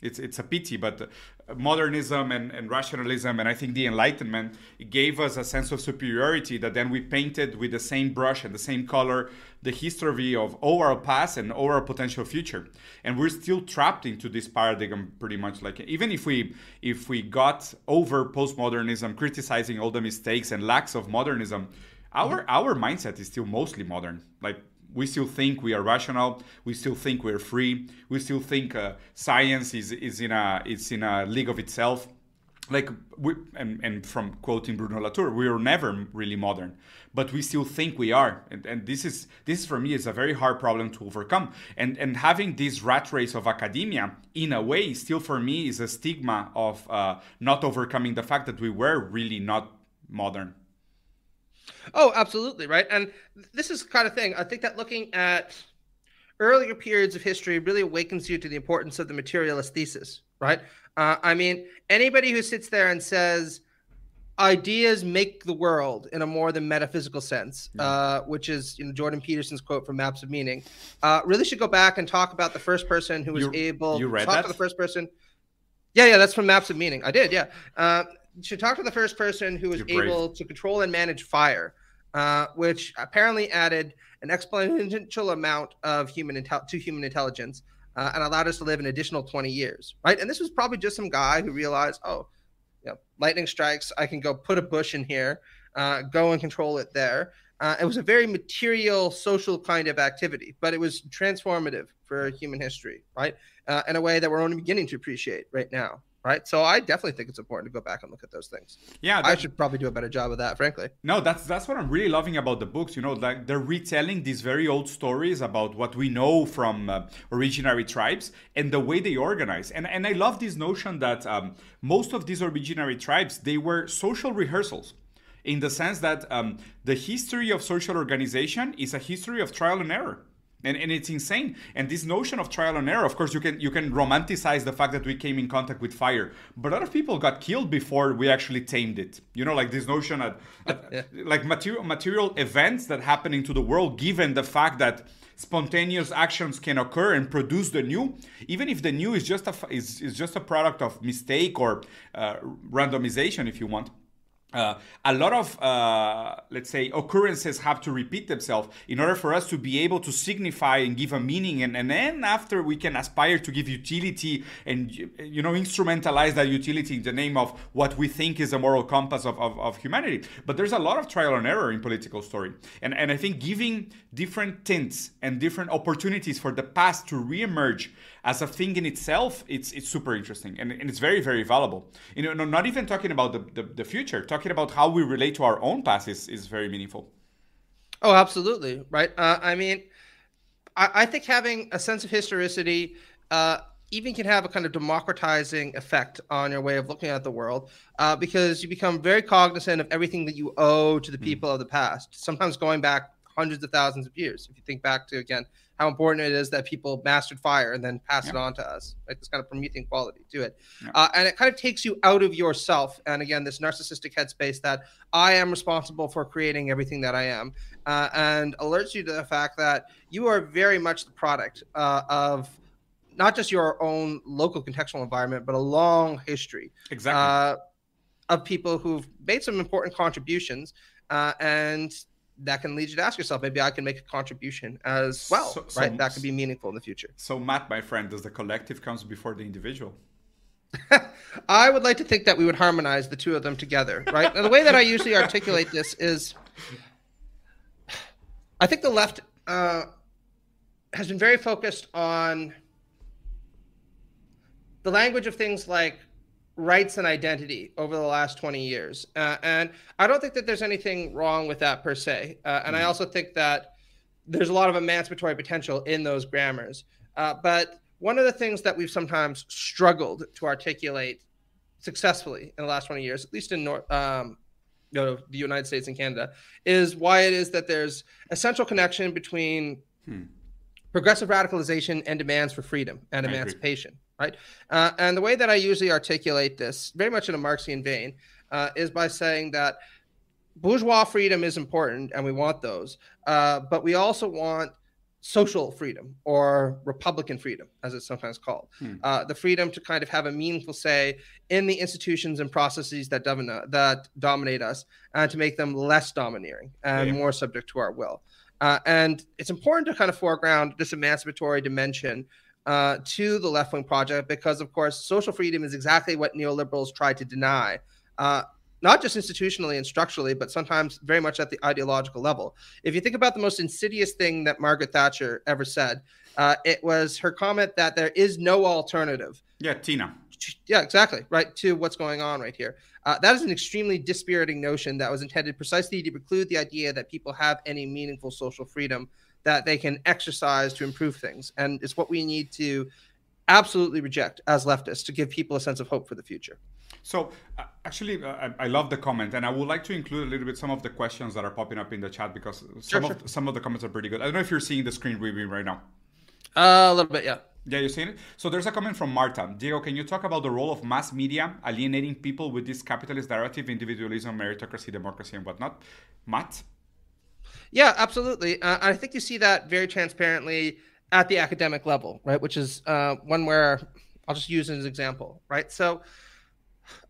S1: it's it's a pity, but modernism and, and rationalism and I think the Enlightenment gave us a sense of superiority that then we painted with the same brush and the same color the history of our past and our potential future. And we're still trapped into this paradigm pretty much like even if we if we got over postmodernism, criticizing all the mistakes and lacks of modernism, our our mindset is still mostly modern. Like we still think we are rational. We still think we're free. We still think uh, science is, is in a it's in a league of itself. Like we and, and from quoting Bruno Latour, we are never really modern, but we still think we are. And, and this is this for me is a very hard problem to overcome. And and having this rat race of academia in a way still for me is a stigma of uh, not overcoming the fact that we were really not modern.
S2: Oh, absolutely, right. And this is kind of thing. I think that looking at earlier periods of history really awakens you to the importance of the materialist thesis, right? Uh, I mean, anybody who sits there and says ideas make the world in a more than metaphysical sense, uh, which is you know Jordan Peterson's quote from Maps of Meaning, uh, really should go back and talk about the first person who was you, able
S1: you read
S2: to talk
S1: that?
S2: to the first person. Yeah, yeah, that's from Maps of Meaning. I did, yeah. Uh, should talk to the first person who was able to control and manage fire, uh, which apparently added an exponential amount of human intel- to human intelligence uh, and allowed us to live an additional 20 years, right? And this was probably just some guy who realized, oh, you know, lightning strikes, I can go put a bush in here, uh, go and control it there. Uh, it was a very material, social kind of activity, but it was transformative for human history, right? Uh, in a way that we're only beginning to appreciate right now right? So I definitely think it's important to go back and look at those things.
S1: Yeah,
S2: I should probably do a better job of that, frankly.
S1: No, that's that's what I'm really loving about the books. You know, like they're retelling these very old stories about what we know from uh, originary tribes and the way they organize. And and I love this notion that um, most of these originary tribes they were social rehearsals. In the sense that um, the history of social organization is a history of trial and error and, and it's insane and this notion of trial and error of course you can you can romanticize the fact that we came in contact with fire but a lot of people got killed before we actually tamed it you know like this notion of yeah. like material material events that happening to the world given the fact that spontaneous actions can occur and produce the new even if the new is just a is, is just a product of mistake or uh, randomization if you want uh, a lot of uh, let's say occurrences have to repeat themselves in order for us to be able to signify and give a meaning. And, and then after we can aspire to give utility and you know instrumentalize that utility in the name of what we think is a moral compass of, of, of humanity. But there's a lot of trial and error in political story. And, and i think giving different tints and different opportunities for the past to reemerge as a thing in itself, it's it's super interesting and, and it's very very valuable. You know, not even talking about the, the, the future, talking about how we relate to our own past is, is very meaningful.
S2: Oh, absolutely, right. Uh, I mean, I, I, think having a sense of historicity uh, even can have a kind of democratizing effect on your way of looking at the world uh, because you become very cognizant of everything that you owe to the hmm. people mm. of the past. Sometimes going back hundreds of thousands of years. If you think back to again how important it is that people mastered fire and then pass yeah. it on to us, like this kind of Promethean quality to it, yeah. uh, and it kind of takes you out of yourself. And again, this narcissistic headspace that I am responsible for creating everything that I am, uh, and alerts you to the fact that you are very much the product uh, of not just your own local contextual environment, but a long history.
S1: Exactly. Uh,
S2: of people who've made some important contributions, uh, and that can lead you to ask yourself, maybe I can make a contribution as well, so, right? So, that could be meaningful in the future.
S1: So, Matt, my friend, does the collective comes before the individual?
S2: I would like to think that we would harmonize the two of them together, right? and the way that I usually articulate this is I think the left uh, has been very focused on the language of things like rights and identity over the last 20 years. Uh, and I don't think that there's anything wrong with that per se. Uh, and mm I also think that there's a lot of emancipatory potential in those grammars. Uh, but one of the things that we've sometimes struggled to articulate successfully in the last 20 years, at least in North, um, you know, the United States and Canada, is why it is that there's a central connection between hmm. progressive radicalization and demands for freedom and I emancipation. Agree right? Uh, and the way that I usually articulate this, very much in a Marxian vein, uh, is by saying that bourgeois freedom is important and we want those, uh, but we also want social freedom or republican freedom as it's sometimes called hmm. uh, the freedom to kind of have a meaningful say in the institutions and processes that dominate that dominate us and to make them less domineering and yeah. more subject to our will uh, and it's important to kind of foreground this emancipatory dimension uh, to the left wing project because, of course, social freedom is exactly what neoliberals try to deny. Uh, not just institutionally and structurally, but sometimes very much at the ideological level. If you think about the most insidious thing that Margaret Thatcher ever said, uh, it was her comment that there is no alternative.
S1: Yeah, Tina.
S2: Yeah, exactly. Right to what's going on right here. Uh, that is an extremely dispiriting notion that was intended precisely to preclude the idea that people have any meaningful social freedom that they can exercise to improve things. And it's what we need to absolutely reject as leftists to give people a sense of hope for the future.
S1: So, uh, actually, uh, I, love the comment, and I would like to include a little bit some of the questions that are popping up in the chat because some sure, of sure. some of the comments are pretty good. I don't know if you're seeing the screen reading right now.
S2: Uh, a little bit, yeah.
S1: Yeah, you're seeing it. So there's a comment from Marta. Diego, can you talk about the role of mass media alienating people with this capitalist narrative, individualism, meritocracy, democracy, and whatnot? Matt.
S2: Yeah, absolutely. Uh, I think you see that very transparently at the academic level, right? Which is uh, one where I'll just use as an example, right? So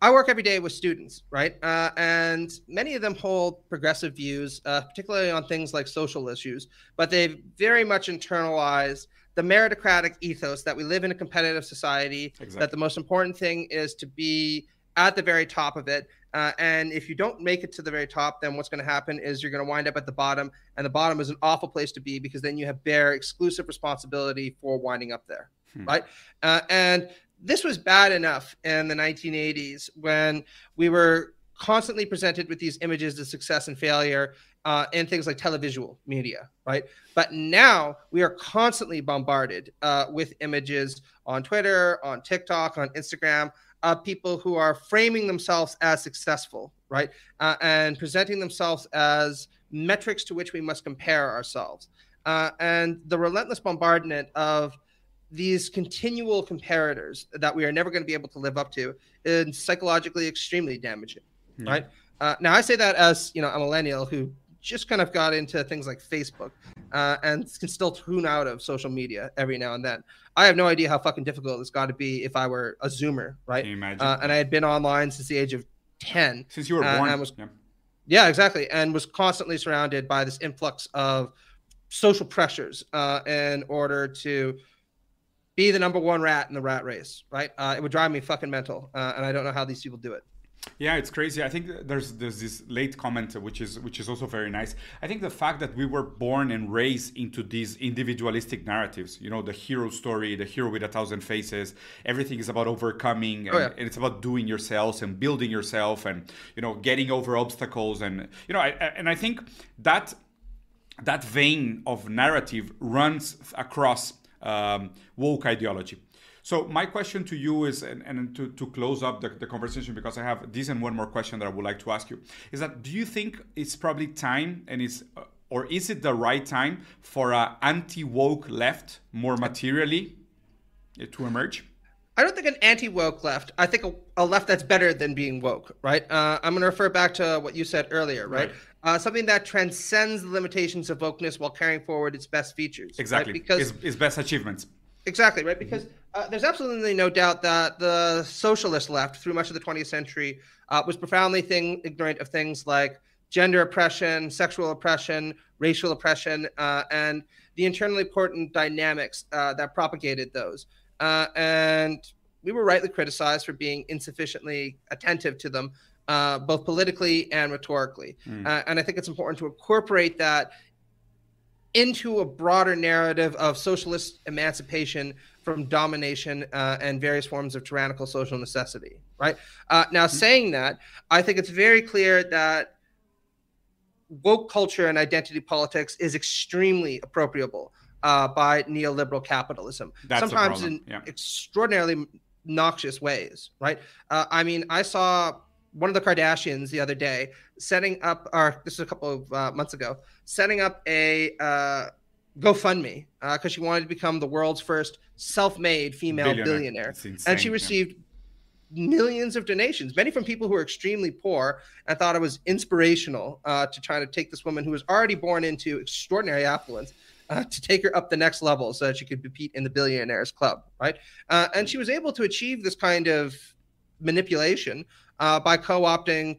S2: I work every day with students, right? Uh, and many of them hold progressive views, uh, particularly on things like social issues, but they've very much internalized the meritocratic ethos that we live in a competitive society, exactly. that the most important thing is to be at the very top of it. Uh, and if you don't make it to the very top, then what's going to happen is you're going to wind up at the bottom. And the bottom is an awful place to be because then you have bare exclusive responsibility for winding up there. Hmm. Right. Uh, and this was bad enough in the 1980s when we were constantly presented with these images of success and failure uh, in things like televisual media, right? But now we are constantly bombarded uh, with images on Twitter, on TikTok, on Instagram of people who are framing themselves as successful, right? Uh, and presenting themselves as metrics to which we must compare ourselves. Uh, and the relentless bombardment of these continual comparators that we are never going to be able to live up to is psychologically extremely damaging, yeah. right? Uh, now, I say that as you know a millennial who just kind of got into things like Facebook uh, and can still tune out of social media every now and then. I have no idea how fucking difficult it's got to be if I were a Zoomer, right? Can you imagine? Uh, and I had been online since the age of 10.
S1: Since you were born.
S2: Was, yeah. yeah. exactly. And was constantly surrounded by this influx of social pressures uh, in order to be the number one rat in the rat race, right? Uh, it would drive me fucking mental. Uh, and I don't know how these people do it.
S1: Yeah, it's crazy. I think there's there's this late comment which is which is also very nice. I think the fact that we were born and raised into these individualistic narratives, you know, the hero story, the hero with a thousand faces, everything is about overcoming and, oh, yeah. and it's about doing yourselves and building yourself and you know getting over obstacles and you know I, and I think that that vein of narrative runs across um, woke ideology so my question to you is, and, and to, to close up the, the conversation, because I have this and one more question that I would like to ask you, is that do you think it's probably time and it's, uh, or is it the right time for an anti-woke left more materially uh, to emerge?
S2: I don't think an anti-woke left. I think a, a left that's better than being woke, right? Uh, I'm going to refer back to what you said earlier, right? right. Uh, something that transcends the limitations of wokeness while carrying forward its best features.
S1: Exactly.
S2: Right?
S1: Because its, its best achievements.
S2: Exactly, right? Because uh, there's absolutely no doubt that the socialist left through much of the 20th century uh, was profoundly thing, ignorant of things like gender oppression, sexual oppression, racial oppression, uh, and the internally important dynamics uh, that propagated those. Uh, and we were rightly criticized for being insufficiently attentive to them, uh, both politically and rhetorically. Mm. and I think it's important to incorporate that into a broader narrative of socialist emancipation from domination uh, and various forms of tyrannical social necessity. Right uh, now, mm-hmm. saying that, I think it's very clear that woke culture and identity politics is extremely appropriable uh, by neoliberal capitalism,
S1: That's
S2: sometimes in yeah. extraordinarily noxious ways. Right? Uh, I mean, I saw one of the Kardashians the other day setting up, or this is a couple of uh, months ago, setting up a uh, GoFundMe because uh, she wanted to become the world's first self-made female billionaire, billionaire. and she received yeah. millions of donations, many from people who are extremely poor, and thought it was inspirational uh, to try to take this woman who was already born into extraordinary affluence. Uh, to take her up the next level so that she could compete in the billionaires club, right? Uh, and she was able to achieve this kind of manipulation uh, by co-opting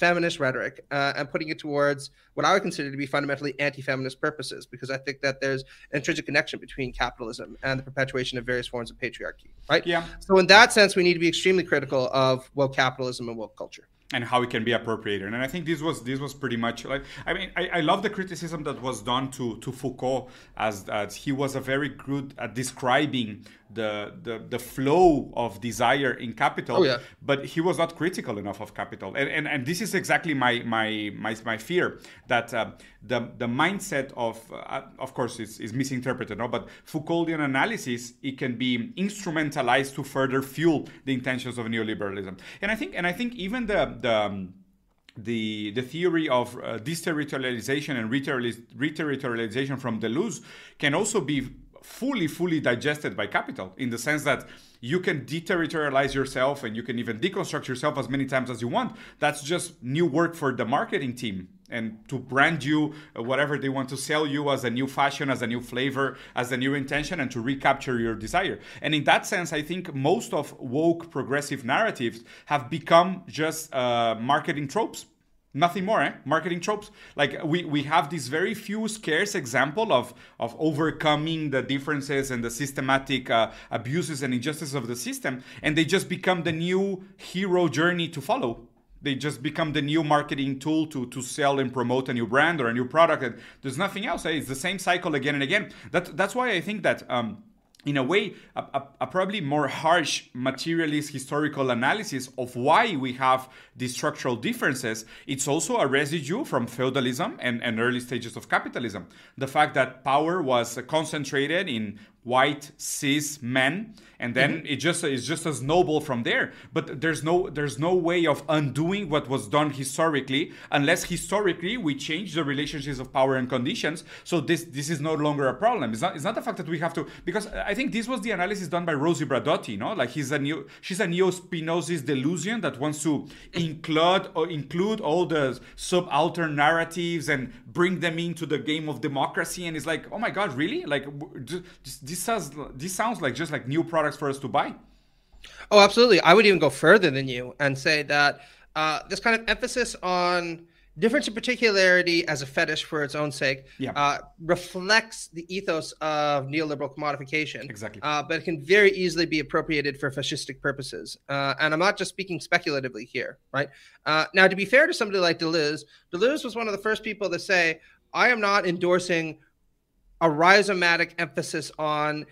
S2: feminist rhetoric uh, and putting it towards what I would consider to be fundamentally anti-feminist purposes, because I think that there's an intrinsic connection between capitalism and the perpetuation of various forms of patriarchy, right?
S1: Yeah.
S2: So in that sense, we need to be extremely critical of woke capitalism and woke culture
S1: and how it can be appropriated. And I think this was this was pretty much like I mean I, I love the criticism that was done to to Foucault as, as he was a very good at describing the, the the flow of desire in capital
S2: oh, yeah.
S1: but he was not critical enough of capital. And and, and this is exactly my my my, my fear that uh, the the mindset of uh, of course is, is misinterpreted no? But Foucauldian analysis it can be instrumentalized to further fuel the intentions of neoliberalism. And I think and I think even the the um, the the theory of uh, desterritorialization and reterritorialization from Deleuze can also be fully, fully digested by capital in the sense that you can deterritorialize yourself and you can even deconstruct yourself as many times as you want. That's just new work for the marketing team and to brand you uh, whatever they want to sell you as a new fashion, as a new flavor, as a new intention, and to recapture your desire. And in that sense, I think most of woke progressive narratives have become just uh, marketing tropes Nothing more, eh? Marketing tropes. Like we, we have this very few scarce example of of overcoming the differences and the systematic uh, abuses and injustices of the system, and they just become the new hero journey to follow. They just become the new marketing tool to to sell and promote a new brand or a new product. And there's nothing else. Eh? It's the same cycle again and again. That that's why I think that. Um, in a way, a, a, a, probably more harsh materialist historical analysis of why we have these structural differences, it's also a residue from feudalism and, and early stages of capitalism. The fact that power was concentrated in white cis men and then mm-hmm. it just is just as noble from there. But there's no there's no way of undoing what was done historically unless historically we change the relationships of power and conditions. So this this is no longer a problem. It's not it's not the fact that we have to because i think this was the analysis done by Rosi Braidotti no? Like he's a new she's a neo-spinozist Deleuzian that wants to include or include all the subaltern narratives and bring them into the game of democracy. And it's like oh my god really? Like just this sounds this sounds like just like new products for us to buy.
S2: Oh, absolutely. I would even go further than you and say that uh, this kind of emphasis on difference in particularity as a fetish for its own sake
S1: yeah.
S2: uh, reflects the ethos of neoliberal commodification.
S1: Exactly.
S2: Uh, but it can very easily be appropriated for fascistic purposes. Uh, and I'm not just speaking speculatively here, right? Uh, now, to be fair to somebody like Deleuze, Deleuze was one of the first people to say, I am not endorsing a rhizomatic emphasis on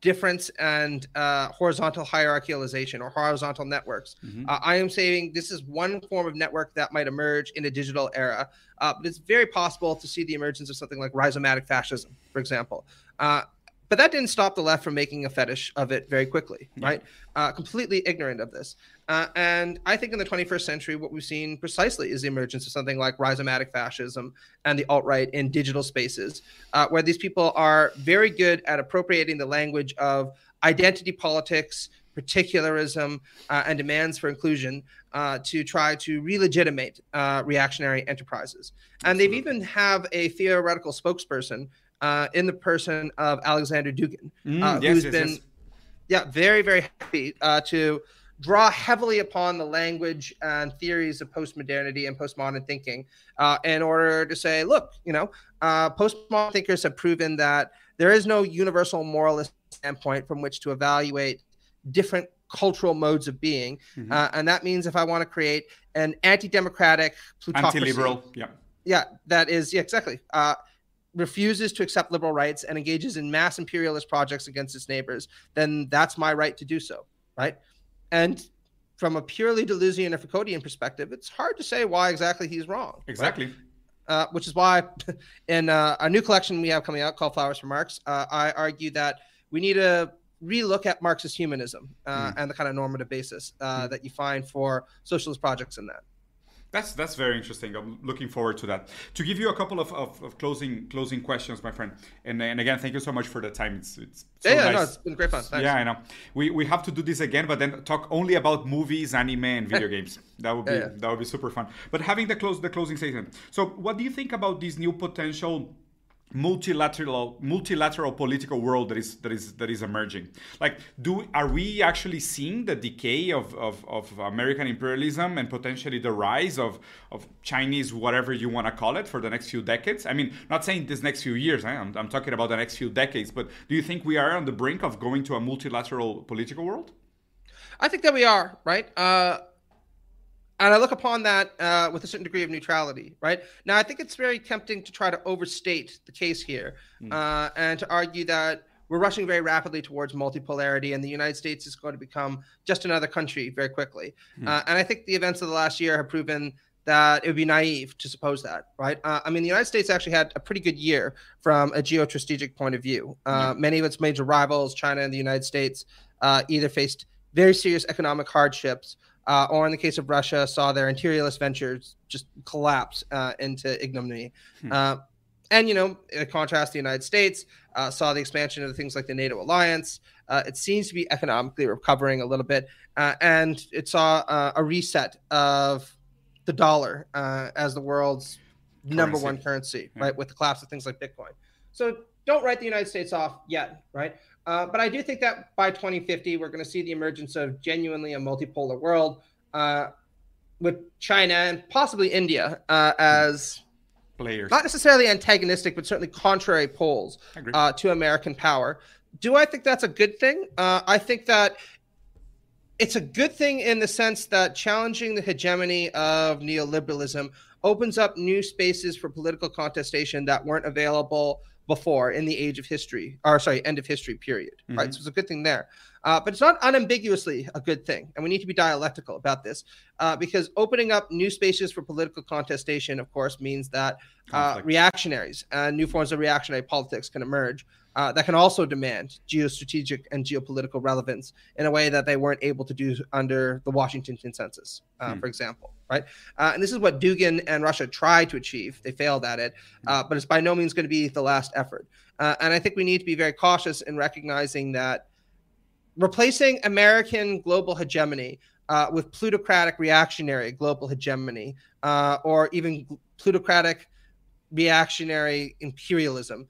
S2: difference and uh, horizontal hierarchicalization or horizontal networks. Mm-hmm. Uh, I am saying this is one form of network that might emerge in a digital era, uh, but it's very possible to see the emergence of something like rhizomatic fascism, for example. Uh, but that didn't stop the left from making a fetish of it very quickly, yeah. right? Uh, completely ignorant of this. Uh, and I think in the 21st century, what we've seen precisely is the emergence of something like rhizomatic fascism and the alt right in digital spaces, uh, where these people are very good at appropriating the language of identity politics, particularism, uh, and demands for inclusion uh, to try to re-legitimate uh, reactionary enterprises. And they've even have a theoretical spokesperson uh, in the person of Alexander Dugin,
S1: mm, yes, who's yes,
S2: been, yes. yeah, very, very happy uh, to draw heavily upon the language and theories of postmodernity and postmodern thinking uh, in order to say, look, you know, uh, postmodern thinkers have proven that there is no universal moralist standpoint from which to evaluate different cultural modes of being. Mm-hmm. Uh, and that means if I want to create an anti democratic plutocracy.
S1: Anti liberal, yeah.
S2: Yeah, that is, yeah, exactly. Uh, refuses to accept liberal rights and engages in mass imperialist projects against its neighbors, then that's my right to do so, right? And from a purely Deleuzian or Foucauldian perspective, it's hard to say why exactly he's wrong.
S1: Exactly.
S2: Right? Uh, which is why, in uh, a new collection we have coming out called Flowers for Marx, uh, I argue that we need to relook at Marxist humanism mm. and the kind of normative basis mm. that you find for socialist projects in that.
S1: That's that's very interesting. I'm looking forward to that. To give you a couple of, of, of, closing closing questions, my friend, and and again, thank you so much for the time. It's it's
S2: so yeah, yeah nice. no, it's been great fun. Thanks.
S1: Yeah, I know. We we have to do this again, but then talk only about movies, anime, and video games. That would be yeah, yeah. that would be super fun. But having the close the closing statement. So, what do you think about these new potential? Multilateral multilateral political world that is that is that is emerging. Like do are we actually seeing the decay of, of, of american imperialism and potentially the rise of of chinese whatever you want to call it for the next few decades? I mean not saying this next few years eh? I'm, I'm talking about the next few decades but do you think we are on the brink of going to a multilateral political world?
S2: I think that we are right? Uh and I look upon that uh, with a certain degree of neutrality, right? Now, I think it's very tempting to try to overstate the case here mm. uh, and to argue that we're rushing very rapidly towards multipolarity and the United States is going to become just another country very quickly. Mm. Uh, and I think the events of the last year have proven that it would be naive to suppose that, right? Uh, I mean, the United States actually had a pretty good year from a geostrategic point of view. Uh, mm. Many of its major rivals, China and the United States, uh, either faced very serious economic hardships uh, or in the case of Russia, saw their imperialist ventures just collapse uh, into ignominy. Hmm. Uh, and, you know, in contrast, the United States uh, saw the expansion of things like the NATO alliance. Uh, it seems to be economically recovering a little bit. Uh, and it saw a reset of the dollar as the world's currency. number one currency, yeah. right, with the collapse of things like Bitcoin. So don't write the United States off yet, right? Uh, but I do think that by 2050, we're going to see the emergence of genuinely a multipolar world uh, with China and possibly India uh, as
S1: players,
S2: not necessarily antagonistic, but certainly contrary poles uh, to American power. Do I think that's a good thing? Uh, I think that it's a good thing in the sense that challenging the hegemony of neoliberalism opens up new spaces for political contestation that weren't available before in the age of history, or sorry, end of history period, mm-hmm. right? So it's a good thing there. Uh, but it's not unambiguously a good thing. And we need to be dialectical about this uh, because opening up new spaces for political contestation, of course, means that uh, reactionaries and new forms of reactionary politics can emerge uh, that can also demand geostrategic and geopolitical relevance in a way that they weren't able to do under the Washington Consensus, uh, hmm. for example, right? Uh, and this is what Dugin and Russia tried to achieve. They failed at it, uh, but it's by no means going to be the last effort. Uh, and I think we need to be very cautious in recognizing that replacing American global hegemony uh, with plutocratic reactionary global hegemony or even plutocratic reactionary imperialism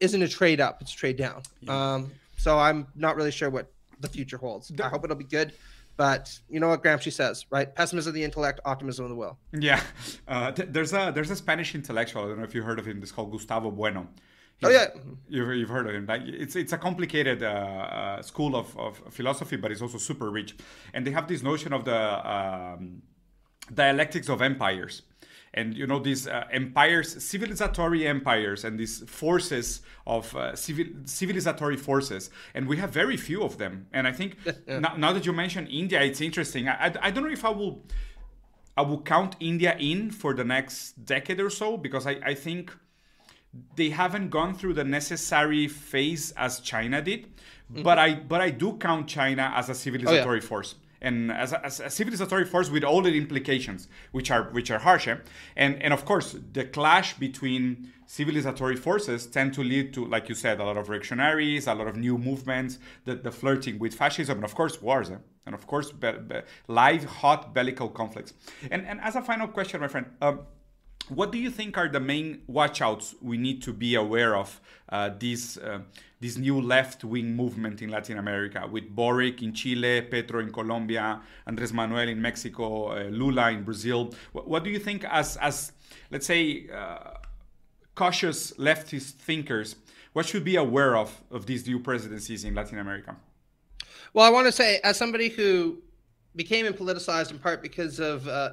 S2: isn't a trade up; it's a trade down. Um, so I'm not really sure what the future holds. I hope it'll be good. But you know what Gramsci says, right? Pessimism of the intellect, optimism of the will.
S1: Yeah, uh, th- there's a there's a Spanish intellectual. I don't know if you heard of him. It's called Gustavo Bueno.
S2: He's, oh yeah,
S1: you've, you've heard of him. Like it's it's a complicated uh, uh, school of, of philosophy, but it's also super rich. And they have this notion of the um, dialectics of empires and you know these uh, empires civilizatory empires and these forces of uh, civil, civilizatory forces and we have very few of them and i think yeah. now, now, that you mention india it's interesting I, I, I, don't know if i will i will count india in for the next decade or so because i, I think they haven't gone through the necessary phase as china did mm-hmm. but i but i do count china as a civilizatory oh, yeah. force and as a, as a civilizatory force with all the implications, which are which are harsh. Eh? And and of course, the clash between civilizatory forces tend to lead to, like you said, a lot of reactionaries, a lot of new movements, the, the flirting with fascism, and of course, wars. Eh? And of course, be, be, live, hot, bellical conflicts. And and as a final question, my friend. Um, what do you think are the main watchouts we need to be aware of uh, these uh, this new left wing movement in Latin America with Boric in Chile, Petro in Colombia, Andres Manuel in Mexico, uh, Lula in Brazil. What, what, do you think, as, as let's say, uh, cautious leftist thinkers, what should be aware of of these new presidencies in Latin America?
S2: Well, I want to say, as somebody who became politicized in part because of uh,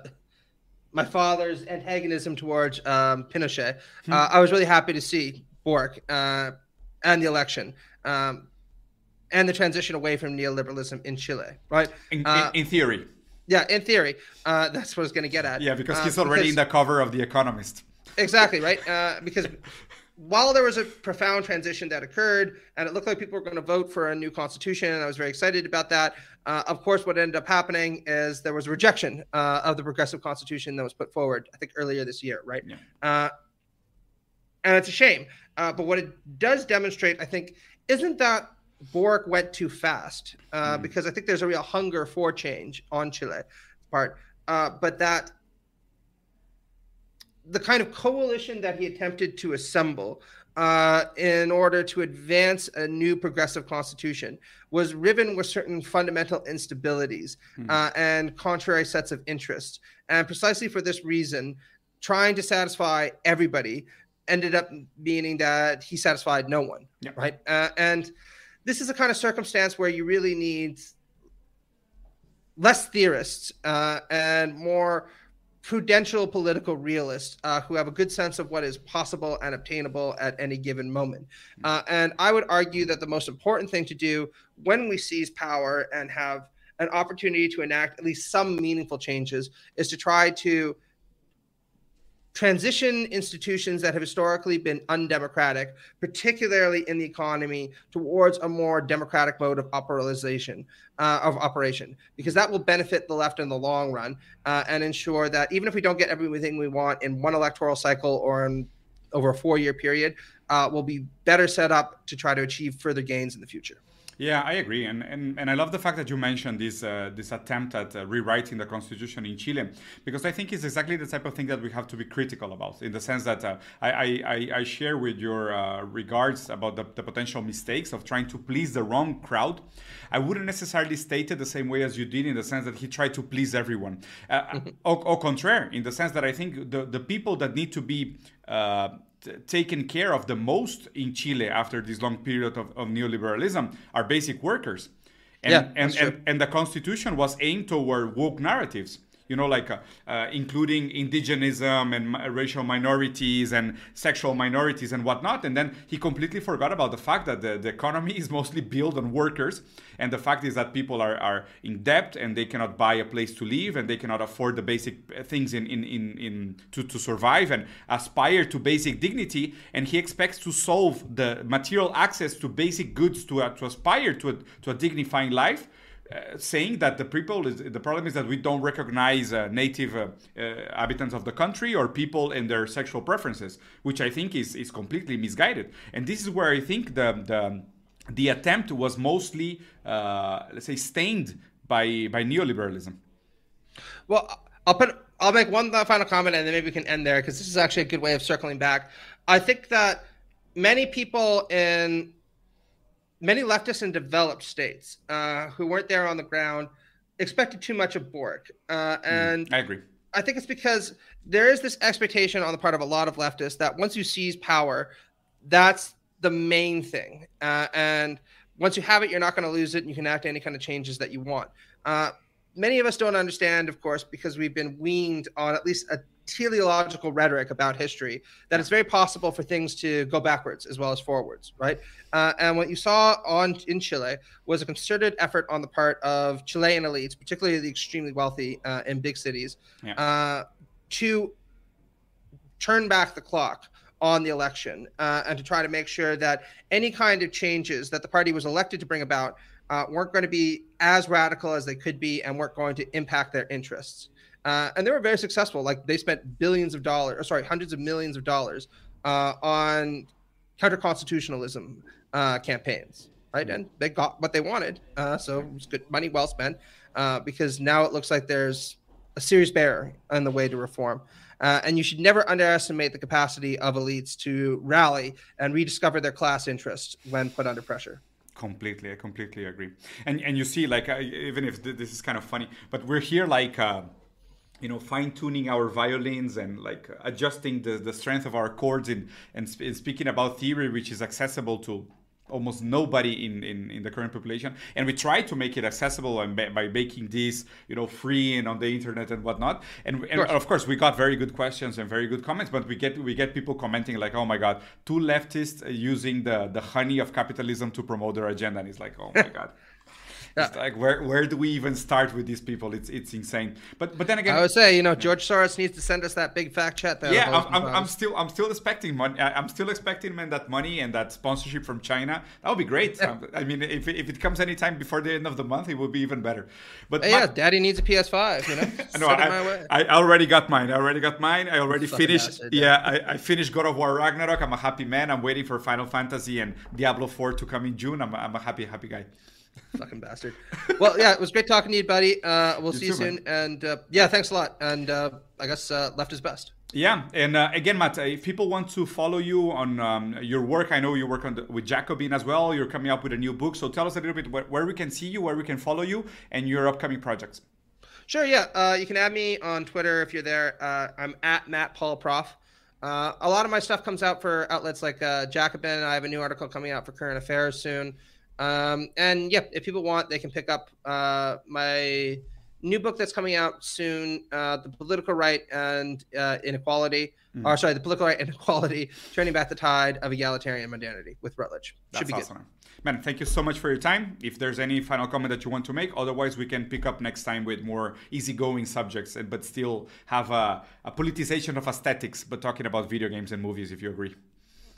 S2: my father's antagonism towards um, Pinochet, hmm. uh, I was really happy to see Boric uh, and the election. Um, and the transition away from neoliberalism in Chile, right?
S1: In, uh, in, in theory.
S2: Yeah, in theory, uh, that's what I was going to get at.
S1: Yeah, because he's already because, in the cover of The Economist.
S2: Exactly right. Uh, because while there was a profound transition that occurred and it looked like people were going to vote for a new constitution and i was very excited about that uh, of course what ended up happening is there was a rejection uh, of the progressive constitution that was put forward i think earlier this year right yeah. uh, and it's a shame uh, but what it does demonstrate i think isn't that Boric went too fast mm. because i think there's a real hunger for change on chile part uh, but that the kind of coalition that he attempted to assemble uh, in order to advance a new progressive constitution was riven with certain fundamental instabilities mm. uh, and contrary sets of interests. And precisely for this reason, trying to satisfy everybody ended up meaning that he satisfied no one. Yeah. Right. Uh, and this is a kind of circumstance where you really need less theorists uh, and more prudential political realists uh, who have a good sense of what is possible and obtainable at any given moment. Hmm. Uh, and I would argue that the most important thing to do when we seize power and have an opportunity to enact at least some meaningful changes is to try to transition institutions that have historically been undemocratic, particularly in the economy, towards a more democratic mode of operation, uh, of operation, because that will benefit the left in the long run uh, and ensure that even if we don't get everything we want in one electoral cycle or in, over a four-year period, uh, we'll be better set up to try to achieve further gains in the future.
S1: Yeah, I agree, and and, and I love the fact that you mentioned this uh, this attempt at uh, rewriting the constitution in Chile, because I think it's exactly the type of thing that we have to be critical about. In the sense that uh, I, I, I share with your uh, regards about the, the potential mistakes of trying to please the wrong crowd. I wouldn't necessarily state it the same way as you did, in the sense that he tried to please everyone. Uh, au, au contraire, in the sense that I think the the people that need to be uh, taken care of the most in Chile after this long period of, of neoliberalism are basic workers. And, yeah, and, and, and, the constitution was aimed toward woke narratives you know, like uh, uh, including indigenism and racial minorities and sexual minorities and whatnot. And then he completely forgot about the fact that the, the economy is mostly built on workers. And the fact is that people are, are in debt and they cannot buy a place to live and they cannot afford the basic things in, in, in, in to, to survive and aspire to basic dignity. And he expects to solve the material access to basic goods to, uh, to aspire to a, to a dignifying life uh, saying that the people is the problem is that we don't recognize uh, native uh, uh, inhabitants of the country or people and their sexual preferences, which I think is is completely misguided. And this is where I think the the the attempt was mostly uh, let's say stained by by neoliberalism.
S2: Well, I'll put I'll make one final comment and then maybe we can end there because this is actually a good way of circling back. I think that many people in many leftists in developed states uh, who weren't there on the ground expected too much of Boric. Uh, hmm, and
S1: mm, I agree.
S2: I think it's because there is this expectation on the part of a lot of leftists that once you seize power, that's the main thing. Uh, and once you have it, you're not going to lose it, and you can act any kind of changes that you want. Uh, many of us don't understand, of course, because we've been weaned on at least a teleological rhetoric about history that it's very possible for things to go backwards as well as forwards, right? Uh, and what you saw on in Chile was a concerted effort on the part of Chilean elites, particularly the extremely wealthy uh, in big cities, yeah. uh, to turn back the clock on the election uh, and to try to make sure that any kind of changes that the party was elected to bring about uh, weren't going to be as radical as they could be and weren't going to impact their interests. Uh, and they were very successful. Like they spent billions of dollars, or sorry, hundreds of millions of dollars uh, on counter constitutionalism uh, campaigns, right? Mm-hmm. And they got what they wanted. Uh, so it was good money well spent uh, because now it looks like there's a serious barrier on the way to reform. Uh, and you should never underestimate the capacity of elites to rally and rediscover their class interests when put under pressure
S1: completely i completely agree and and you see like even if this is kind of funny but we're here like uh, you know fine tuning our violins and like adjusting the, the strength of our chords and, and, sp- speaking about theory which is accessible to almost nobody in, in, in the current population. And we try to make it accessible and by, by making this you know free and on the internet and whatnot. And, and of, course. we got very good questions and very good comments but we get we get people commenting like oh my god two leftists uh, using the the honey of capitalism to promote their agenda. And it's like oh my god it's like where where do we even start with these people? It's it's insane. But but then again,
S2: I would say you know George Soros needs to send us that big fact chat. There
S1: yeah, I'm, I'm, I'm, still I'm still expecting money. I'm still expecting man that money and that sponsorship from China. That would be great. um, I mean, if, if it comes anytime before the end of the month, it would be even better.
S2: But hey, my, yeah, Daddy needs a PS5. You know,
S1: no, I, I, already got mine. I already got mine. I already finished. Acid, yeah, I, I finished God of War Ragnarok. I'm a happy man. I'm waiting for Final Fantasy and Diablo 4 to come in June. I'm, I'm a happy happy guy.
S2: Fucking bastard. Well, yeah, it was great talking to you, buddy. Uh, we'll you see you soon. Man. And uh, yeah, thanks a lot. And uh, I guess uh, left is best.
S1: Yeah, and uh, again, Matt, if people want to follow you on um, your work, I know you work the, with Jacobin as well. You're coming up with a new book, so tell us a little bit where, where we can see you, where we can follow you, and your upcoming projects.
S2: Sure. Yeah, uh, you can add me on Twitter if you're there. I'm at Matt Paul Prof. a lot of my stuff comes out for outlets like Jacobin. I have a new article coming out for Current Affairs soon. Um, and yeah, if people want, they can pick up uh, my new book that's coming out soon, uh, "The Political Right and uh, Inequality," mm. or sorry, "The Political Right and Equality: Turning Back the Tide of Egalitarian Modernity" with Routledge.
S1: Should that's be awesome. good. Man, thank you so much for your time. If there's any final comment that you want to make, otherwise we can pick up next time with more easygoing subjects, but still have a, a politicization of aesthetics, but talking about video games and movies, if you agree.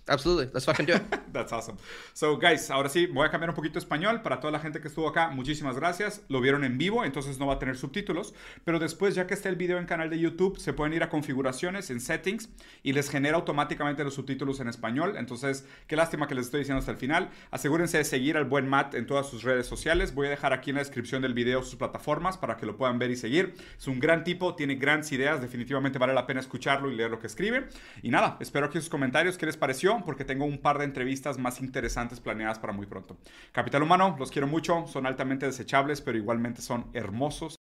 S2: Absolutely. Let's fucking do it.
S1: That's awesome. So, guys, ahora sí, voy a cambiar un poquito español. Para toda la gente que estuvo acá, muchísimas gracias. Lo vieron en vivo, entonces no va a tener subtítulos. Pero después, ya que está el video en canal de YouTube, se pueden ir a configuraciones, en settings, y les genera automáticamente los subtítulos en español. Entonces, qué lástima que les estoy diciendo hasta el final. Asegúrense de seguir al buen Matt en todas sus redes sociales. Voy a dejar aquí en la descripción del video sus plataformas para que lo puedan ver y seguir. Es un gran tipo, tiene grandes ideas. Definitivamente vale la pena escucharlo y leer lo que escribe. Y nada, espero que sus comentarios, ¿qué les pareció? Porque tengo un par de entrevistas más interesantes planeadas para muy pronto. Capital Humano, los quiero mucho, son altamente desechables, pero igualmente son hermosos.